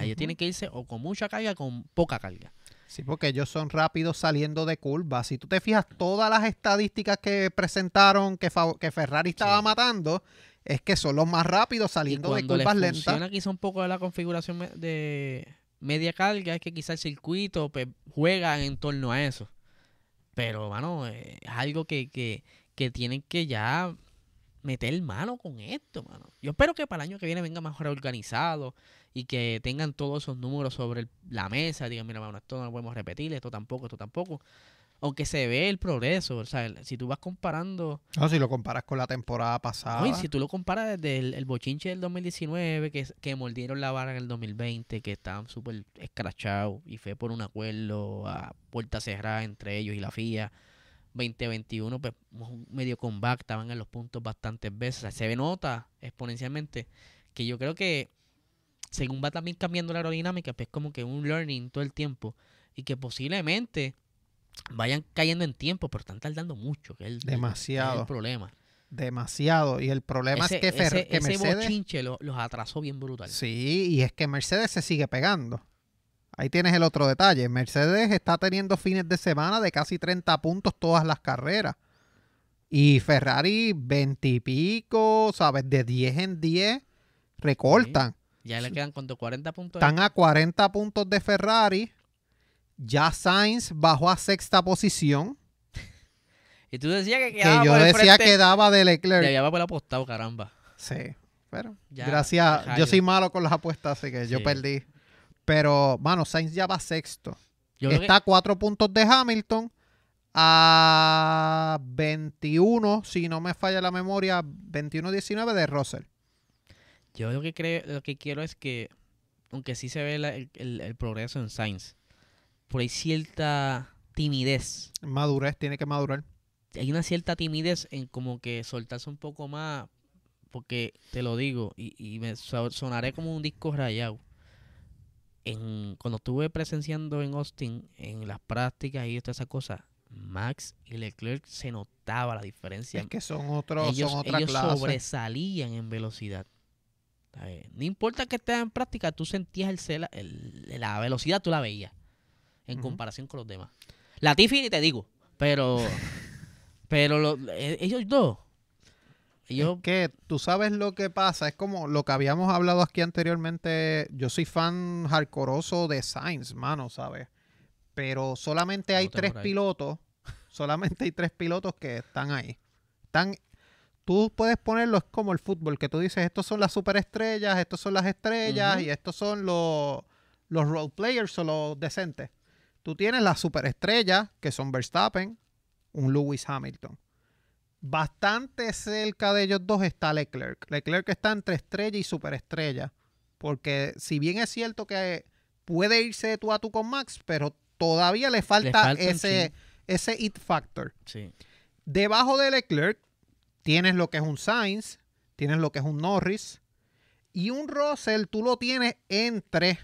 Ellos tienen que irse o con mucha carga o con poca carga. Sí, porque ellos son rápidos saliendo de curvas. Si tú te fijas, todas las estadísticas que presentaron que, que Ferrari estaba Sí. matando, es que son los más rápidos saliendo de les curvas funciona lentas. quizá un poco de la configuración de media carga, es que quizá el circuito pues, juega en torno a eso. Pero, mano, eh, es algo que, que, que tienen que ya meter mano con esto, mano. Yo espero que para el año que viene venga mejor organizado y que tengan todos esos números sobre el- la mesa. Digan, mira, mano, esto no lo podemos repetir, esto tampoco, esto tampoco. Aunque se ve el progreso, o sea, el- si tú vas comparando No, si lo comparas con la temporada pasada. Oye, si tú lo comparas desde el, el bochinche del 2019, que, que mordieron la vara en el 2020, que estaban súper escrachados y fue por un acuerdo a puerta cerrada entre ellos y la FIA. 2021, pues medio comeback, estaban en los puntos bastantes veces. O sea, se ve nota exponencialmente que yo creo que según va también cambiando la aerodinámica, pues como que un learning todo el tiempo y que posiblemente vayan cayendo en tiempo, pero están tardando mucho, que es el, Demasiado. es el problema. Demasiado. Y el problema Ese, es que, Fer- ese- que ese Mercedes. bochinche lo- los atrasó bien brutal. Sí, y es que Mercedes se sigue pegando. Ahí tienes el otro detalle. Mercedes está teniendo fines de semana de casi 30 puntos todas las carreras. Y Ferrari 20 y pico, ¿sabes? De 10 en 10 recortan. Ya le quedan cuánto 40 puntos. Están a 40 puntos de Ferrari. Ya Sainz bajó a sexta posición. Y tú decías que Que quedaba yo por el decía frente. que daba de Ya Leclerc. llevaba por el apostado, caramba. Sí, pero Ya, gracias. Yo soy malo con las apuestas, así que yo Sí. perdí. Pero, mano, Sainz ya va sexto. Yo creo que- Está a cuatro puntos de Hamilton. A 21, si no me falla la memoria, 21-19 de Russell. Yo lo que creo, lo que quiero es que, aunque sí se ve la- el, el- el progreso en Sainz, por ahí cierta timidez. Madurez, tiene que madurar. Hay una cierta timidez en como que soltarse un poco más, porque te lo digo, y, y me so- sonaré como un disco rayado. En, cuando estuve presenciando en Austin, en las prácticas y toda esa cosa, Max y Leclerc se notaba la diferencia. Es que son, otros ellos son otra ellos clase. sobresalían en velocidad. ¿Sabes? No importa que estés en práctica, tú sentías el, el- la velocidad, tú la veías en comparación con los demás. La Tiffy ni te digo, pero pero lo- eh, ellos dos, ellos Es que tú sabes lo que pasa, es como lo que habíamos hablado aquí anteriormente. Yo soy fan hardcoreoso de Sainz, mano, ¿sabes? Pero solamente hay tres pilotos, solamente hay tres pilotos que están ahí. Están, tú puedes ponerlo, es como el fútbol, que tú dices, estos son las superestrellas, estos son las estrellas y estos son los, los role players o los decentes. Tú tienes las superestrellas, que son Verstappen, un Lewis Hamilton bastante cerca de ellos dos está Leclerc. Leclerc está entre estrella y superestrella. Porque si bien es cierto que puede irse de tú a tú con Max, pero todavía le falta, ese, ese it factor. sí. Debajo de Leclerc tienes lo que es un Sainz, tienes lo que es un Norris y un Russell tú lo tienes entre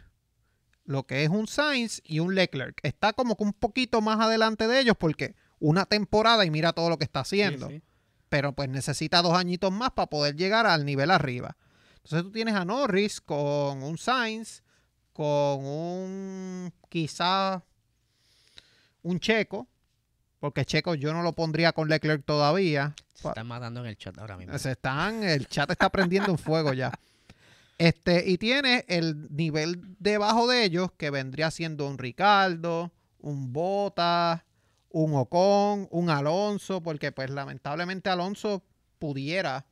lo que es un Sainz y un Leclerc. Está como que un poquito más adelante de ellos porque una temporada y mira todo lo que está haciendo Sí, sí. pero pues necesita dos añitos más para poder llegar al nivel arriba. Entonces tú tienes a Norris con un Sainz, con un quizá un Checo, porque Checo yo no lo pondría con Leclerc todavía. Se están matando en el chat ahora mismo. Se están, el chat está prendiendo en fuego ya. Este, y tiene el nivel debajo de ellos, que vendría siendo un Ricardo, un Bota, un Ocon, un Alonso, porque pues lamentablemente Alonso pudiera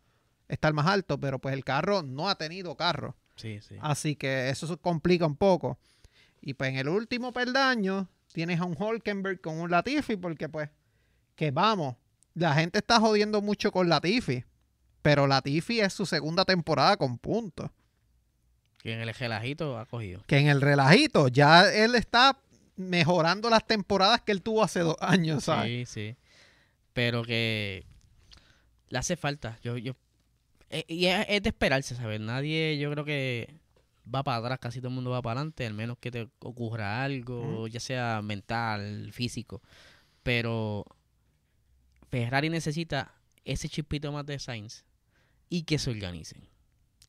estar más alto, pero pues el carro no ha tenido carro. Sí, sí. Así que eso se complica un poco. Y pues en el último peldaño tienes a un Hulkenberg con un Latifi, porque pues, que vamos, la gente está jodiendo mucho con Latifi, pero Latifi es su segunda temporada con puntos. Que en el gelajito ha cogido. Que en el relajito ya él está mejorando las temporadas que él tuvo hace dos años, ¿sabes? Sí, sí. Pero que le hace falta. Yo, yo, eh, y es de esperarse, ¿sabes? Nadie, yo creo que va para atrás, casi todo el mundo va para adelante, al menos que te ocurra algo, ya sea mental, físico. Pero Ferrari necesita ese chispito más de Sainz y que se organicen.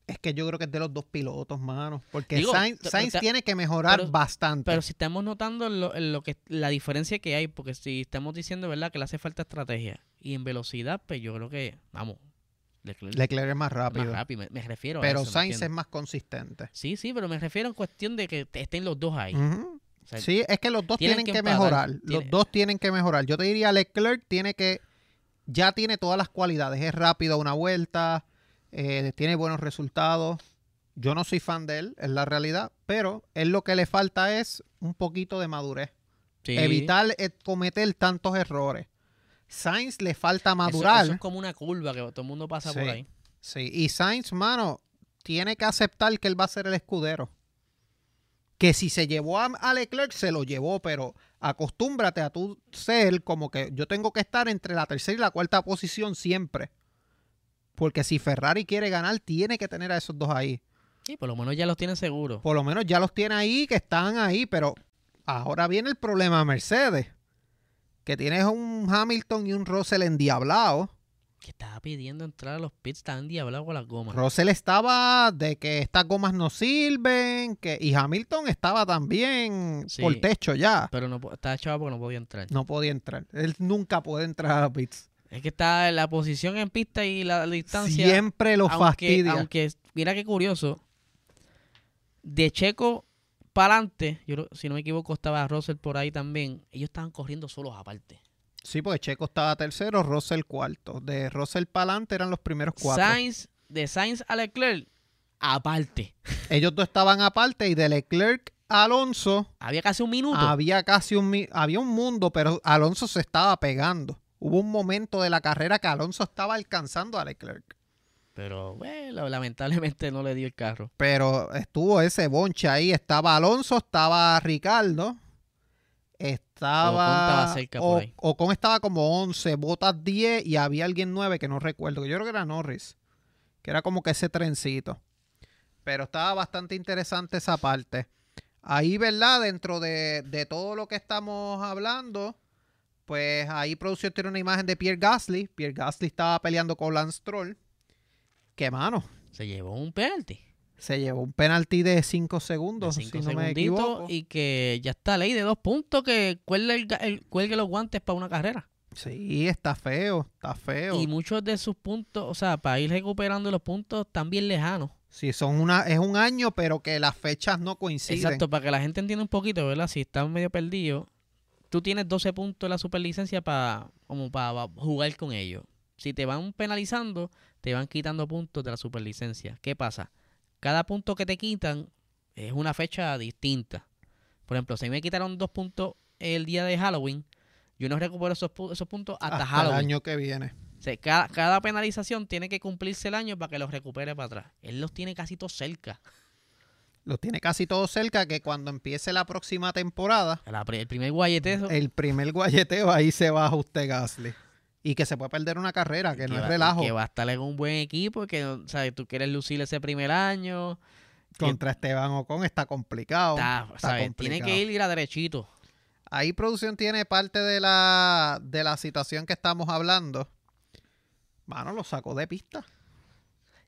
Es que yo creo que es de los dos pilotos, mano. Porque Digo, Sainz, Sainz tiene que mejorar pero- bastante. Pero si estamos notando lo, lo que la diferencia que hay, porque si estamos diciendo, ¿verdad?, que le hace falta estrategia y en velocidad, pues yo creo que, vamos, Leclerc Leclerc es más es rápido. más rápido, me, me refiero a pero eso, ¿me Sainz es más consistente. Sí, sí, pero me refiero en cuestión de que estén los dos ahí. Ujú. O sea, Sí, es que los dos tienen tienen, que mejorar. Los dos tienen que mejorar. Yo te diría, Leclerc tiene que. Ya tiene todas las cualidades. Es rápido a una vuelta. eh, tiene buenos resultados. Yo no soy fan de él, es la realidad. Pero él lo que le falta es un poquito de madurez. sí. Evitar eh, cometer tantos errores. Sainz le falta madurar. Eso, es como una curva que todo el mundo pasa por ahí. Sí, y Sainz, mano, tiene que aceptar que él va a ser el escudero. Que si se llevó a, Leclerc, se lo llevó, pero acostúmbrate a tu ser como que yo tengo que estar entre la tercera y la cuarta posición siempre. Porque si Ferrari quiere ganar, tiene que tener a esos dos ahí. Sí, por lo menos ya los tienen seguros. Por lo menos ya los tiene ahí, que están ahí, pero ahora viene el problema de Mercedes. Que tienes un Hamilton y un Russell endiablado. Que estaba pidiendo entrar a los pits, estaban diablados con las gomas. Russell estaba de que estas gomas no sirven, que y Hamilton estaba también Sí. por techo ya. Pero no, estaba chaval porque no podía entrar. No podía entrar. Él nunca puede entrar a los pits. Es que está en la posición en pista y la, la distancia. Siempre lo aunque, fastidia. aunque, mira qué curioso. De Checo para adelante, yo si no me equivoco, estaba Russell por ahí también. Ellos estaban corriendo solos aparte. Sí, porque Checo estaba tercero, Russell cuarto. De Russell para adelante eran los primeros cuatro. Sainz, de Sainz a Leclerc, aparte. Ellos dos estaban aparte y de Leclerc a Alonso Había casi un minuto. había casi un había un mundo, pero Alonso se estaba pegando. Hubo un momento de la carrera que Alonso estaba alcanzando a Leclerc. Pero, bueno, lamentablemente no le dio el carro. Pero estuvo ese bonche ahí. Estaba Alonso, estaba Ricardo. Estaba. Ocon estaba cerca por O- ahí. Ocon estaba como 11, Botas 10 y había alguien 9 que no recuerdo. Yo creo que era Norris. Que era como que ese trencito. Pero estaba bastante interesante esa parte. Ahí, ¿verdad? Dentro de, de todo lo que estamos hablando, pues ahí producción tiene una imagen de Pierre Gasly. Pierre Gasly estaba peleando con Lance Stroll. Que mano, Se llevó un penalti. se llevó un penalti de 5 De segundos, cinco si no me segunditos equivoco. y que ya está ley de dos puntos que cuelgue, el el- cuelgue los guantes para una carrera. Sí, está feo, está feo. Y muchos de sus puntos, o sea, para ir recuperando los puntos, están bien lejanos. Sí, son una, es un año, pero que las fechas no coinciden. Exacto, para que la gente entienda un poquito, ¿verdad? Si están medio perdidos, tú tienes 12 puntos de la superlicencia para como para jugar con ellos. Si te van penalizando, te van quitando puntos de la superlicencia. ¿Qué pasa? Cada punto que te quitan es una fecha distinta. Por ejemplo, si me quitaron dos puntos el día de Halloween, yo no recupero esos, pu- esos puntos hasta, hasta el Halloween. año que viene. O sea, cada, cada penalización tiene que cumplirse el año para que los recupere para atrás. Él los tiene casi todos cerca. Lo tiene casi todo cerca que cuando empiece la próxima temporada, La el primer guayeteo el primer guayeteo ahí se baja usted Gasly. Y que se puede perder una carrera, que no es relajo. Que va a estar en un buen equipo, que no- ¿sabes? tú quieres lucir ese primer año. Contra Esteban Ocon está complicado. Está, está ¿sabes? Tiene complicado. que ir a derechito. Ahí producción tiene parte de la, de la situación que estamos hablando. Mano, lo sacó de pista.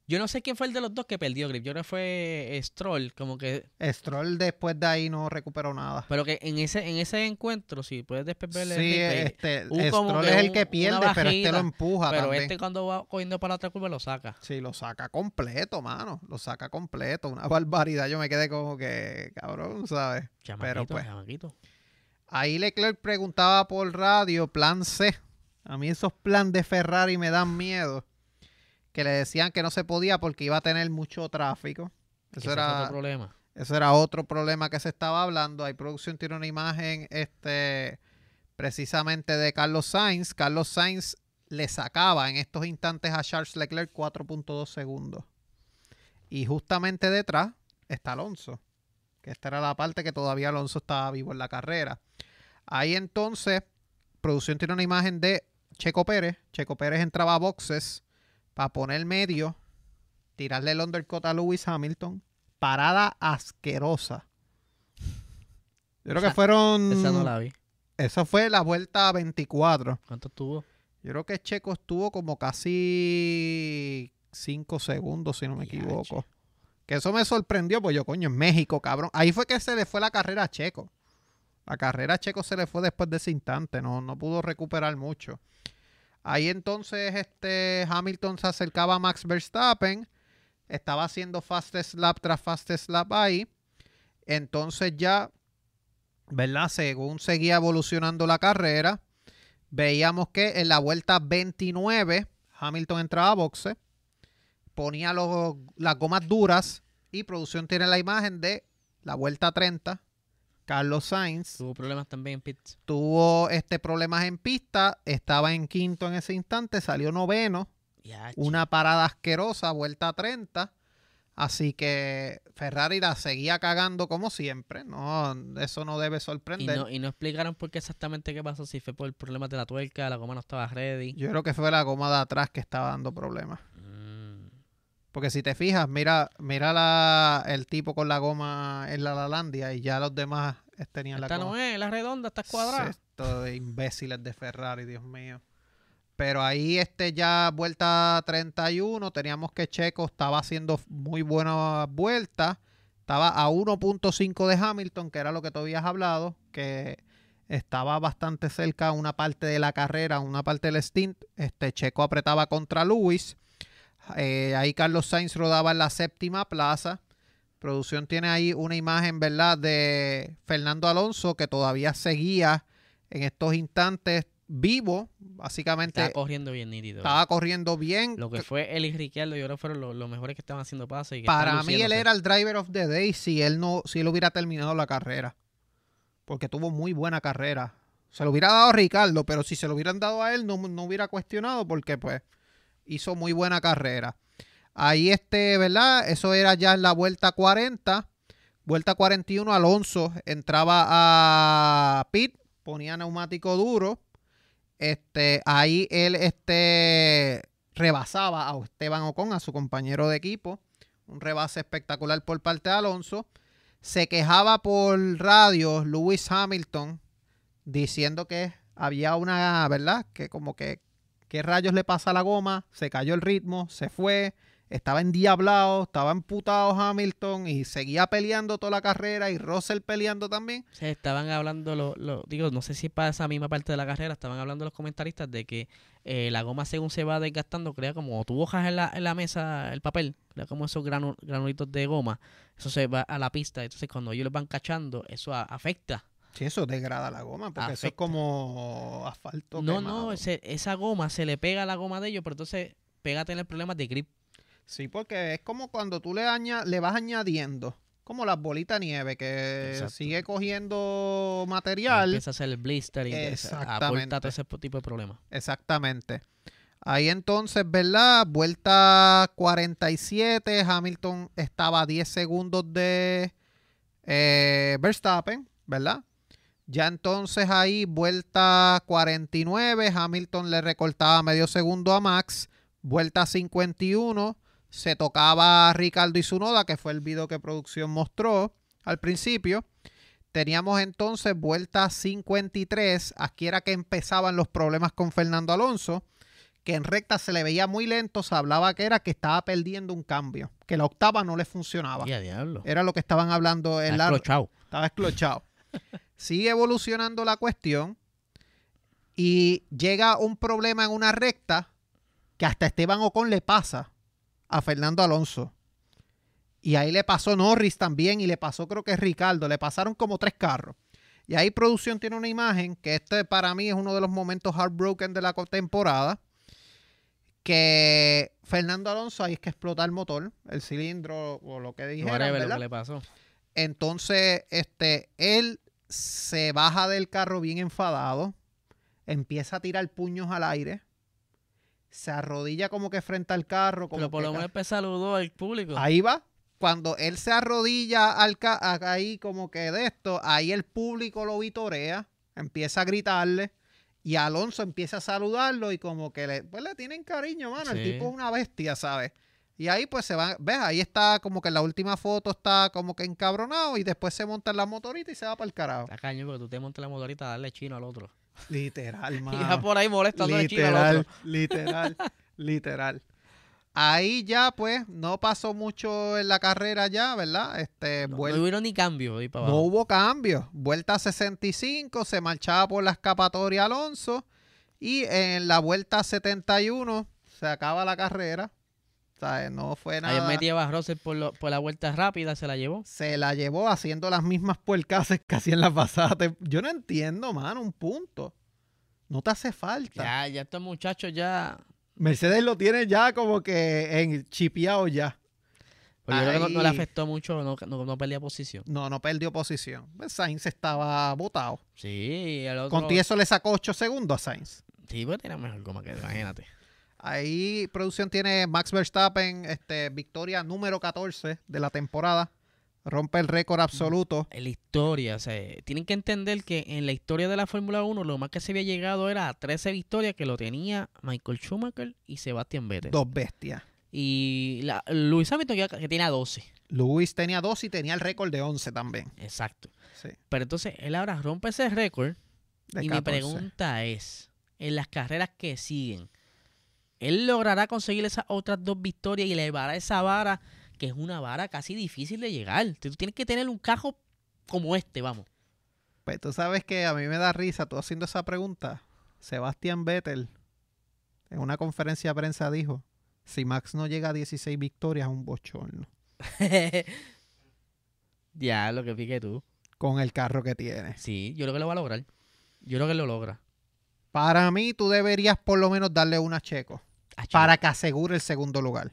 Yo no sé quién fue el de los dos que perdió grip. Yo creo que fue eh, Stroll, como que. Stroll después de ahí no recuperó nada. Pero que en ese en ese encuentro, si puedes después ver el Sí, replay, este, Stroll es el que pierde, pero este lo empuja pero también. este cuando va cogiendo para la otra curva lo saca. Sí, lo saca completo, mano. Lo saca completo. Una barbaridad. Yo me quedé como que, cabrón, ¿sabes? Chamaquito, pues, chamaquito. Ahí Leclerc preguntaba por radio, plan C. A mí esos plan de Ferrari me dan miedo. Que le decían que no se podía porque iba a tener mucho tráfico. Eso ese era, otro problema. eso era otro problema que se estaba hablando. Ahí producción tiene una imagen este, precisamente de Carlos Sainz. Carlos Sainz le sacaba en estos instantes a Charles Leclerc 4.2 segundos. Y justamente detrás está Alonso. Que esta era la parte que todavía Alonso estaba vivo en la carrera. Ahí entonces, producción tiene una imagen de Checo Pérez. Checo Pérez entraba a boxes para poner medio, tirarle el undercut a Lewis Hamilton. Parada asquerosa. Yo creo que fueron. Esa no la vi. Esa fue la vuelta 24. ¿Cuánto tuvo? Yo creo que Checo estuvo como casi 5 segundos, si no me equivoco. Que eso me sorprendió, pues yo, coño, en México, cabrón. Ahí fue que se le fue la carrera a Checo. La carrera a Checo se le fue después de ese instante, no, no pudo recuperar mucho. Ahí entonces este Hamilton se acercaba a Max Verstappen, estaba haciendo fastest lap tras fastest lap ahí. Entonces ya, ¿verdad? Según seguía evolucionando la carrera, veíamos que en la vuelta 29 Hamilton entraba a boxe, ponía los- las gomas duras y producción tiene la imagen de la vuelta 30. Carlos Sainz Tuvo problemas también en pits. tuvo este problemas en pista, estaba en quinto en ese instante, salió noveno, una parada asquerosa, vuelta 30. Así que Ferrari la seguía cagando como siempre, no, eso no debe Y sorprender. no, y no explicaron por qué exactamente qué pasó, si fue por problemas de la tuerca, la goma no estaba ready. Yo creo que fue la goma de atrás que estaba dando problemas. Mm. Porque si te fijas, mira, mira la, el tipo con la goma en la Lalandia y ya los demás tenían la Esta goma. no es, la redonda, está cuadrada. Esto de imbéciles de Ferrari, Dios mío. Pero ahí este ya vuelta 31, teníamos que Checo estaba haciendo muy buenas vueltas. Estaba a 1.5 de Hamilton, que era lo que tú habías hablado, que estaba bastante cerca una parte de la carrera, una parte del stint. Este Checo apretaba contra Lewis. Eh, ahí Carlos Sainz rodaba en la séptima plaza. Producción tiene ahí una imagen, ¿verdad?, de Fernando Alonso que todavía seguía en estos instantes vivo. Básicamente Estaba corriendo bien nítido. estaba corriendo bien. Lo que fue él y Ricciardo, yo creo que fueron los, los mejores que estaban haciendo que Para mí él era el driver of the day si él no, si él hubiera terminado la carrera. Porque tuvo muy buena carrera. Se lo hubiera dado a Ricardo, pero si se lo hubieran dado a él, no, no hubiera cuestionado porque pues hizo muy buena carrera. Ahí este, ¿verdad? Eso era ya en la vuelta 40. Vuelta 41, Alonso entraba a pit, ponía neumático duro. Este, ahí él este, rebasaba a Esteban Ocon, a su compañero de equipo. Un rebase espectacular por parte de Alonso. Se quejaba por radio Lewis Hamilton diciendo que había una, ¿verdad? Que como que, ¿qué rayos le pasa a la goma? Se cayó el ritmo, se fue, estaba endiablado, estaba emputado Hamilton y seguía peleando toda la carrera y Russell peleando también. Se estaban hablando, lo, digo, no sé si para esa misma parte de la carrera, estaban hablando los comentaristas de que eh, la goma según se va desgastando, crea como tú hojas en la, en la mesa el papel, crea como esos granu- granulitos de goma, eso se va a la pista, entonces cuando ellos los van cachando, eso afecta. Sí, eso degrada la goma, porque eso es como asfalto. No, quemado. no, ese- esa goma se le pega a la goma de ellos, pero entonces pega a tener problemas de grip. Sí, porque es como cuando tú le, aña- le vas añadiendo, como las bolitas de nieve, que Exacto. sigue cogiendo material. Empieza a hacer el blister y empieza a aportar Exactamente. todo ese tipo de problemas. Exactamente. Ahí entonces, ¿verdad? Vuelta 47, Hamilton estaba a 10 segundos de eh, Verstappen, ¿verdad? Ya entonces ahí, vuelta 49, Hamilton le recortaba medio segundo a Max. Vuelta 51, se tocaba a Ricardo y Zunoda, que fue el video que producción mostró al principio. Teníamos entonces vuelta 53, aquí era que empezaban los problemas con Fernando Alonso, que en recta se le veía muy lento, se hablaba que era que estaba perdiendo un cambio, que la octava no le funcionaba. Era lo que estaban hablando en Está la... Estaba esclochado. Sigue evolucionando la cuestión y llega un problema en una recta que hasta Esteban Ocon le pasa a Fernando Alonso. Y ahí le pasó Norris también y le pasó creo que Ricardo. Le pasaron como tres carros. Y ahí producción tiene una imagen que este para mí es uno de los momentos heartbroken de la temporada. Que Fernando Alonso ahí es que explota el motor, el cilindro o lo que dijeran, Whatever lo que le pasó. Entonces, este, él se baja del carro bien enfadado, empieza a tirar puños al aire, se arrodilla como que frente al carro, como Pero por lo menos saludó al público. ahí va. Cuando él se arrodilla al ca- ahí como que de esto, ahí el público lo vitorea, empieza a gritarle y Alonso empieza a saludarlo y como que le, pues le tienen cariño, mano. El tipo es una bestia, ¿sabes? Y ahí pues se va, ves, ahí está como que en la última foto está como que encabronado y después se monta en la motorita y se va para el carajo. Está caño porque tú te montas la motorita a darle chino al otro. Literal, Y mano. ya por ahí molestando chino al Literal, otro. literal, literal. Ahí ya, pues, no pasó mucho en la carrera ya, ¿verdad? Este, No, no hubo ni cambio ahí para no abajo. hubo cambio. Vuelta 65, se marchaba por la escapatoria Alonso. Y en la vuelta 71 se acaba la carrera. Sea, no fue Ayer nada. metía a Russell por, lo- por la vuelta rápida, se la llevó. Se la llevó haciendo las mismas puercases que hacía en la pasada. Yo no entiendo, mano, un punto. No te hace falta. Ya, ya estos muchachos ya... Mercedes lo tiene ya como que en chipeado ya. Yo creo que no, no le afectó mucho, no, no, no perdía posición. No, no perdió posición. Pues Sainz estaba botado. Sí, el otro... Con eso le sacó 8 segundos a Sainz. Sí, pues tiene mejor goma que imagínate. Ahí producción tiene Max Verstappen, este, victoria número 14 de la temporada. Rompe el récord absoluto. En la historia, o sea, tienen que entender que en la historia de la Fórmula 1 lo más que se había llegado era a 13 victorias que lo tenía Michael Schumacher y Sebastian Vettel. Dos bestias. Y la, Luis Hamilton que, que tenía 12. Luis tenía dos y tenía el récord de 11 también. Exacto. Sí, Pero entonces él ahora rompe ese récord de y mi 14. pregunta es, en las carreras que siguen, ¿él logrará conseguir esas otras dos victorias y elevará esa vara, que es una vara casi difícil de llegar? Tú tienes que tener un cajo como este, vamos. Pues tú sabes que a mí me da risa tú haciendo esa pregunta. Sebastián Vettel en una conferencia de prensa dijo, si Max no llega a 16 victorias es un bochorno ya, lo que pique tú. con el carro que tiene. Sí, yo creo que lo va a lograr. Yo creo que lo logra. Para mí tú deberías por lo menos darle una Checo Para que asegure el segundo lugar.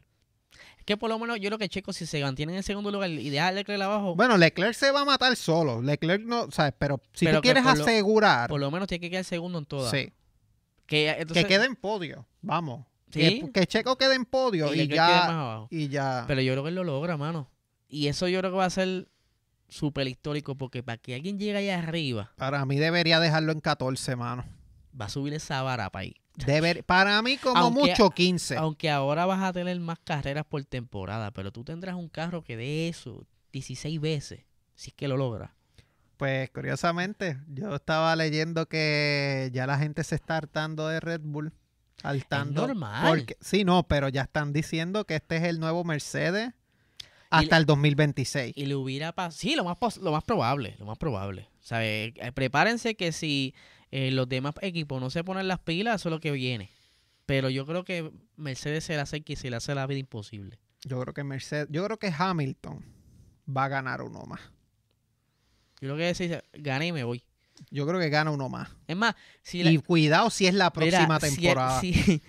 Es que por lo menos yo creo que Checo, si se mantiene en el segundo lugar y deja a Leclerc abajo, Bueno, Leclerc se va a matar solo. Leclerc no, ¿sabes? Pero si Pero tú quieres por lo- asegurar por lo menos tiene que quedar segundo en todas. sí, Que, entonces, que quede en podio, vamos. Sí. Que, que Checo quede en podio y ya y ya Pero yo creo que él lo logra, mano. Y eso yo creo que va a ser súper histórico porque para que alguien llegue allá arriba, para mí debería dejarlo en 14, mano. Va a subir esa vara para ahí. Deber- para mí como Aunque- mucho 15. Aunque ahora vas a tener más carreras por temporada, pero tú tendrás un carro que de eso 16 veces, si es que lo logra. Pues curiosamente, yo estaba leyendo que ya la gente se está hartando de Red Bull. Hartando. normal. Porque, sí, no, pero ya están diciendo que este es el nuevo Mercedes hasta el 2026. Y le hubiera pasado. Sí, lo más, lo más probable. Lo más probable. ¿Sabe? Eh, Prepárense que si eh, los demás equipos no se ponen las pilas, eso es lo que viene. Pero yo creo que Mercedes se la hace que se le hace la vida imposible. Yo creo que Mercedes, yo creo que Hamilton va a ganar uno más. Yo creo que si gane y me voy. Yo creo que gana uno más. Es más, si, la- Y cuidado si es la mira, próxima si temporada. Si,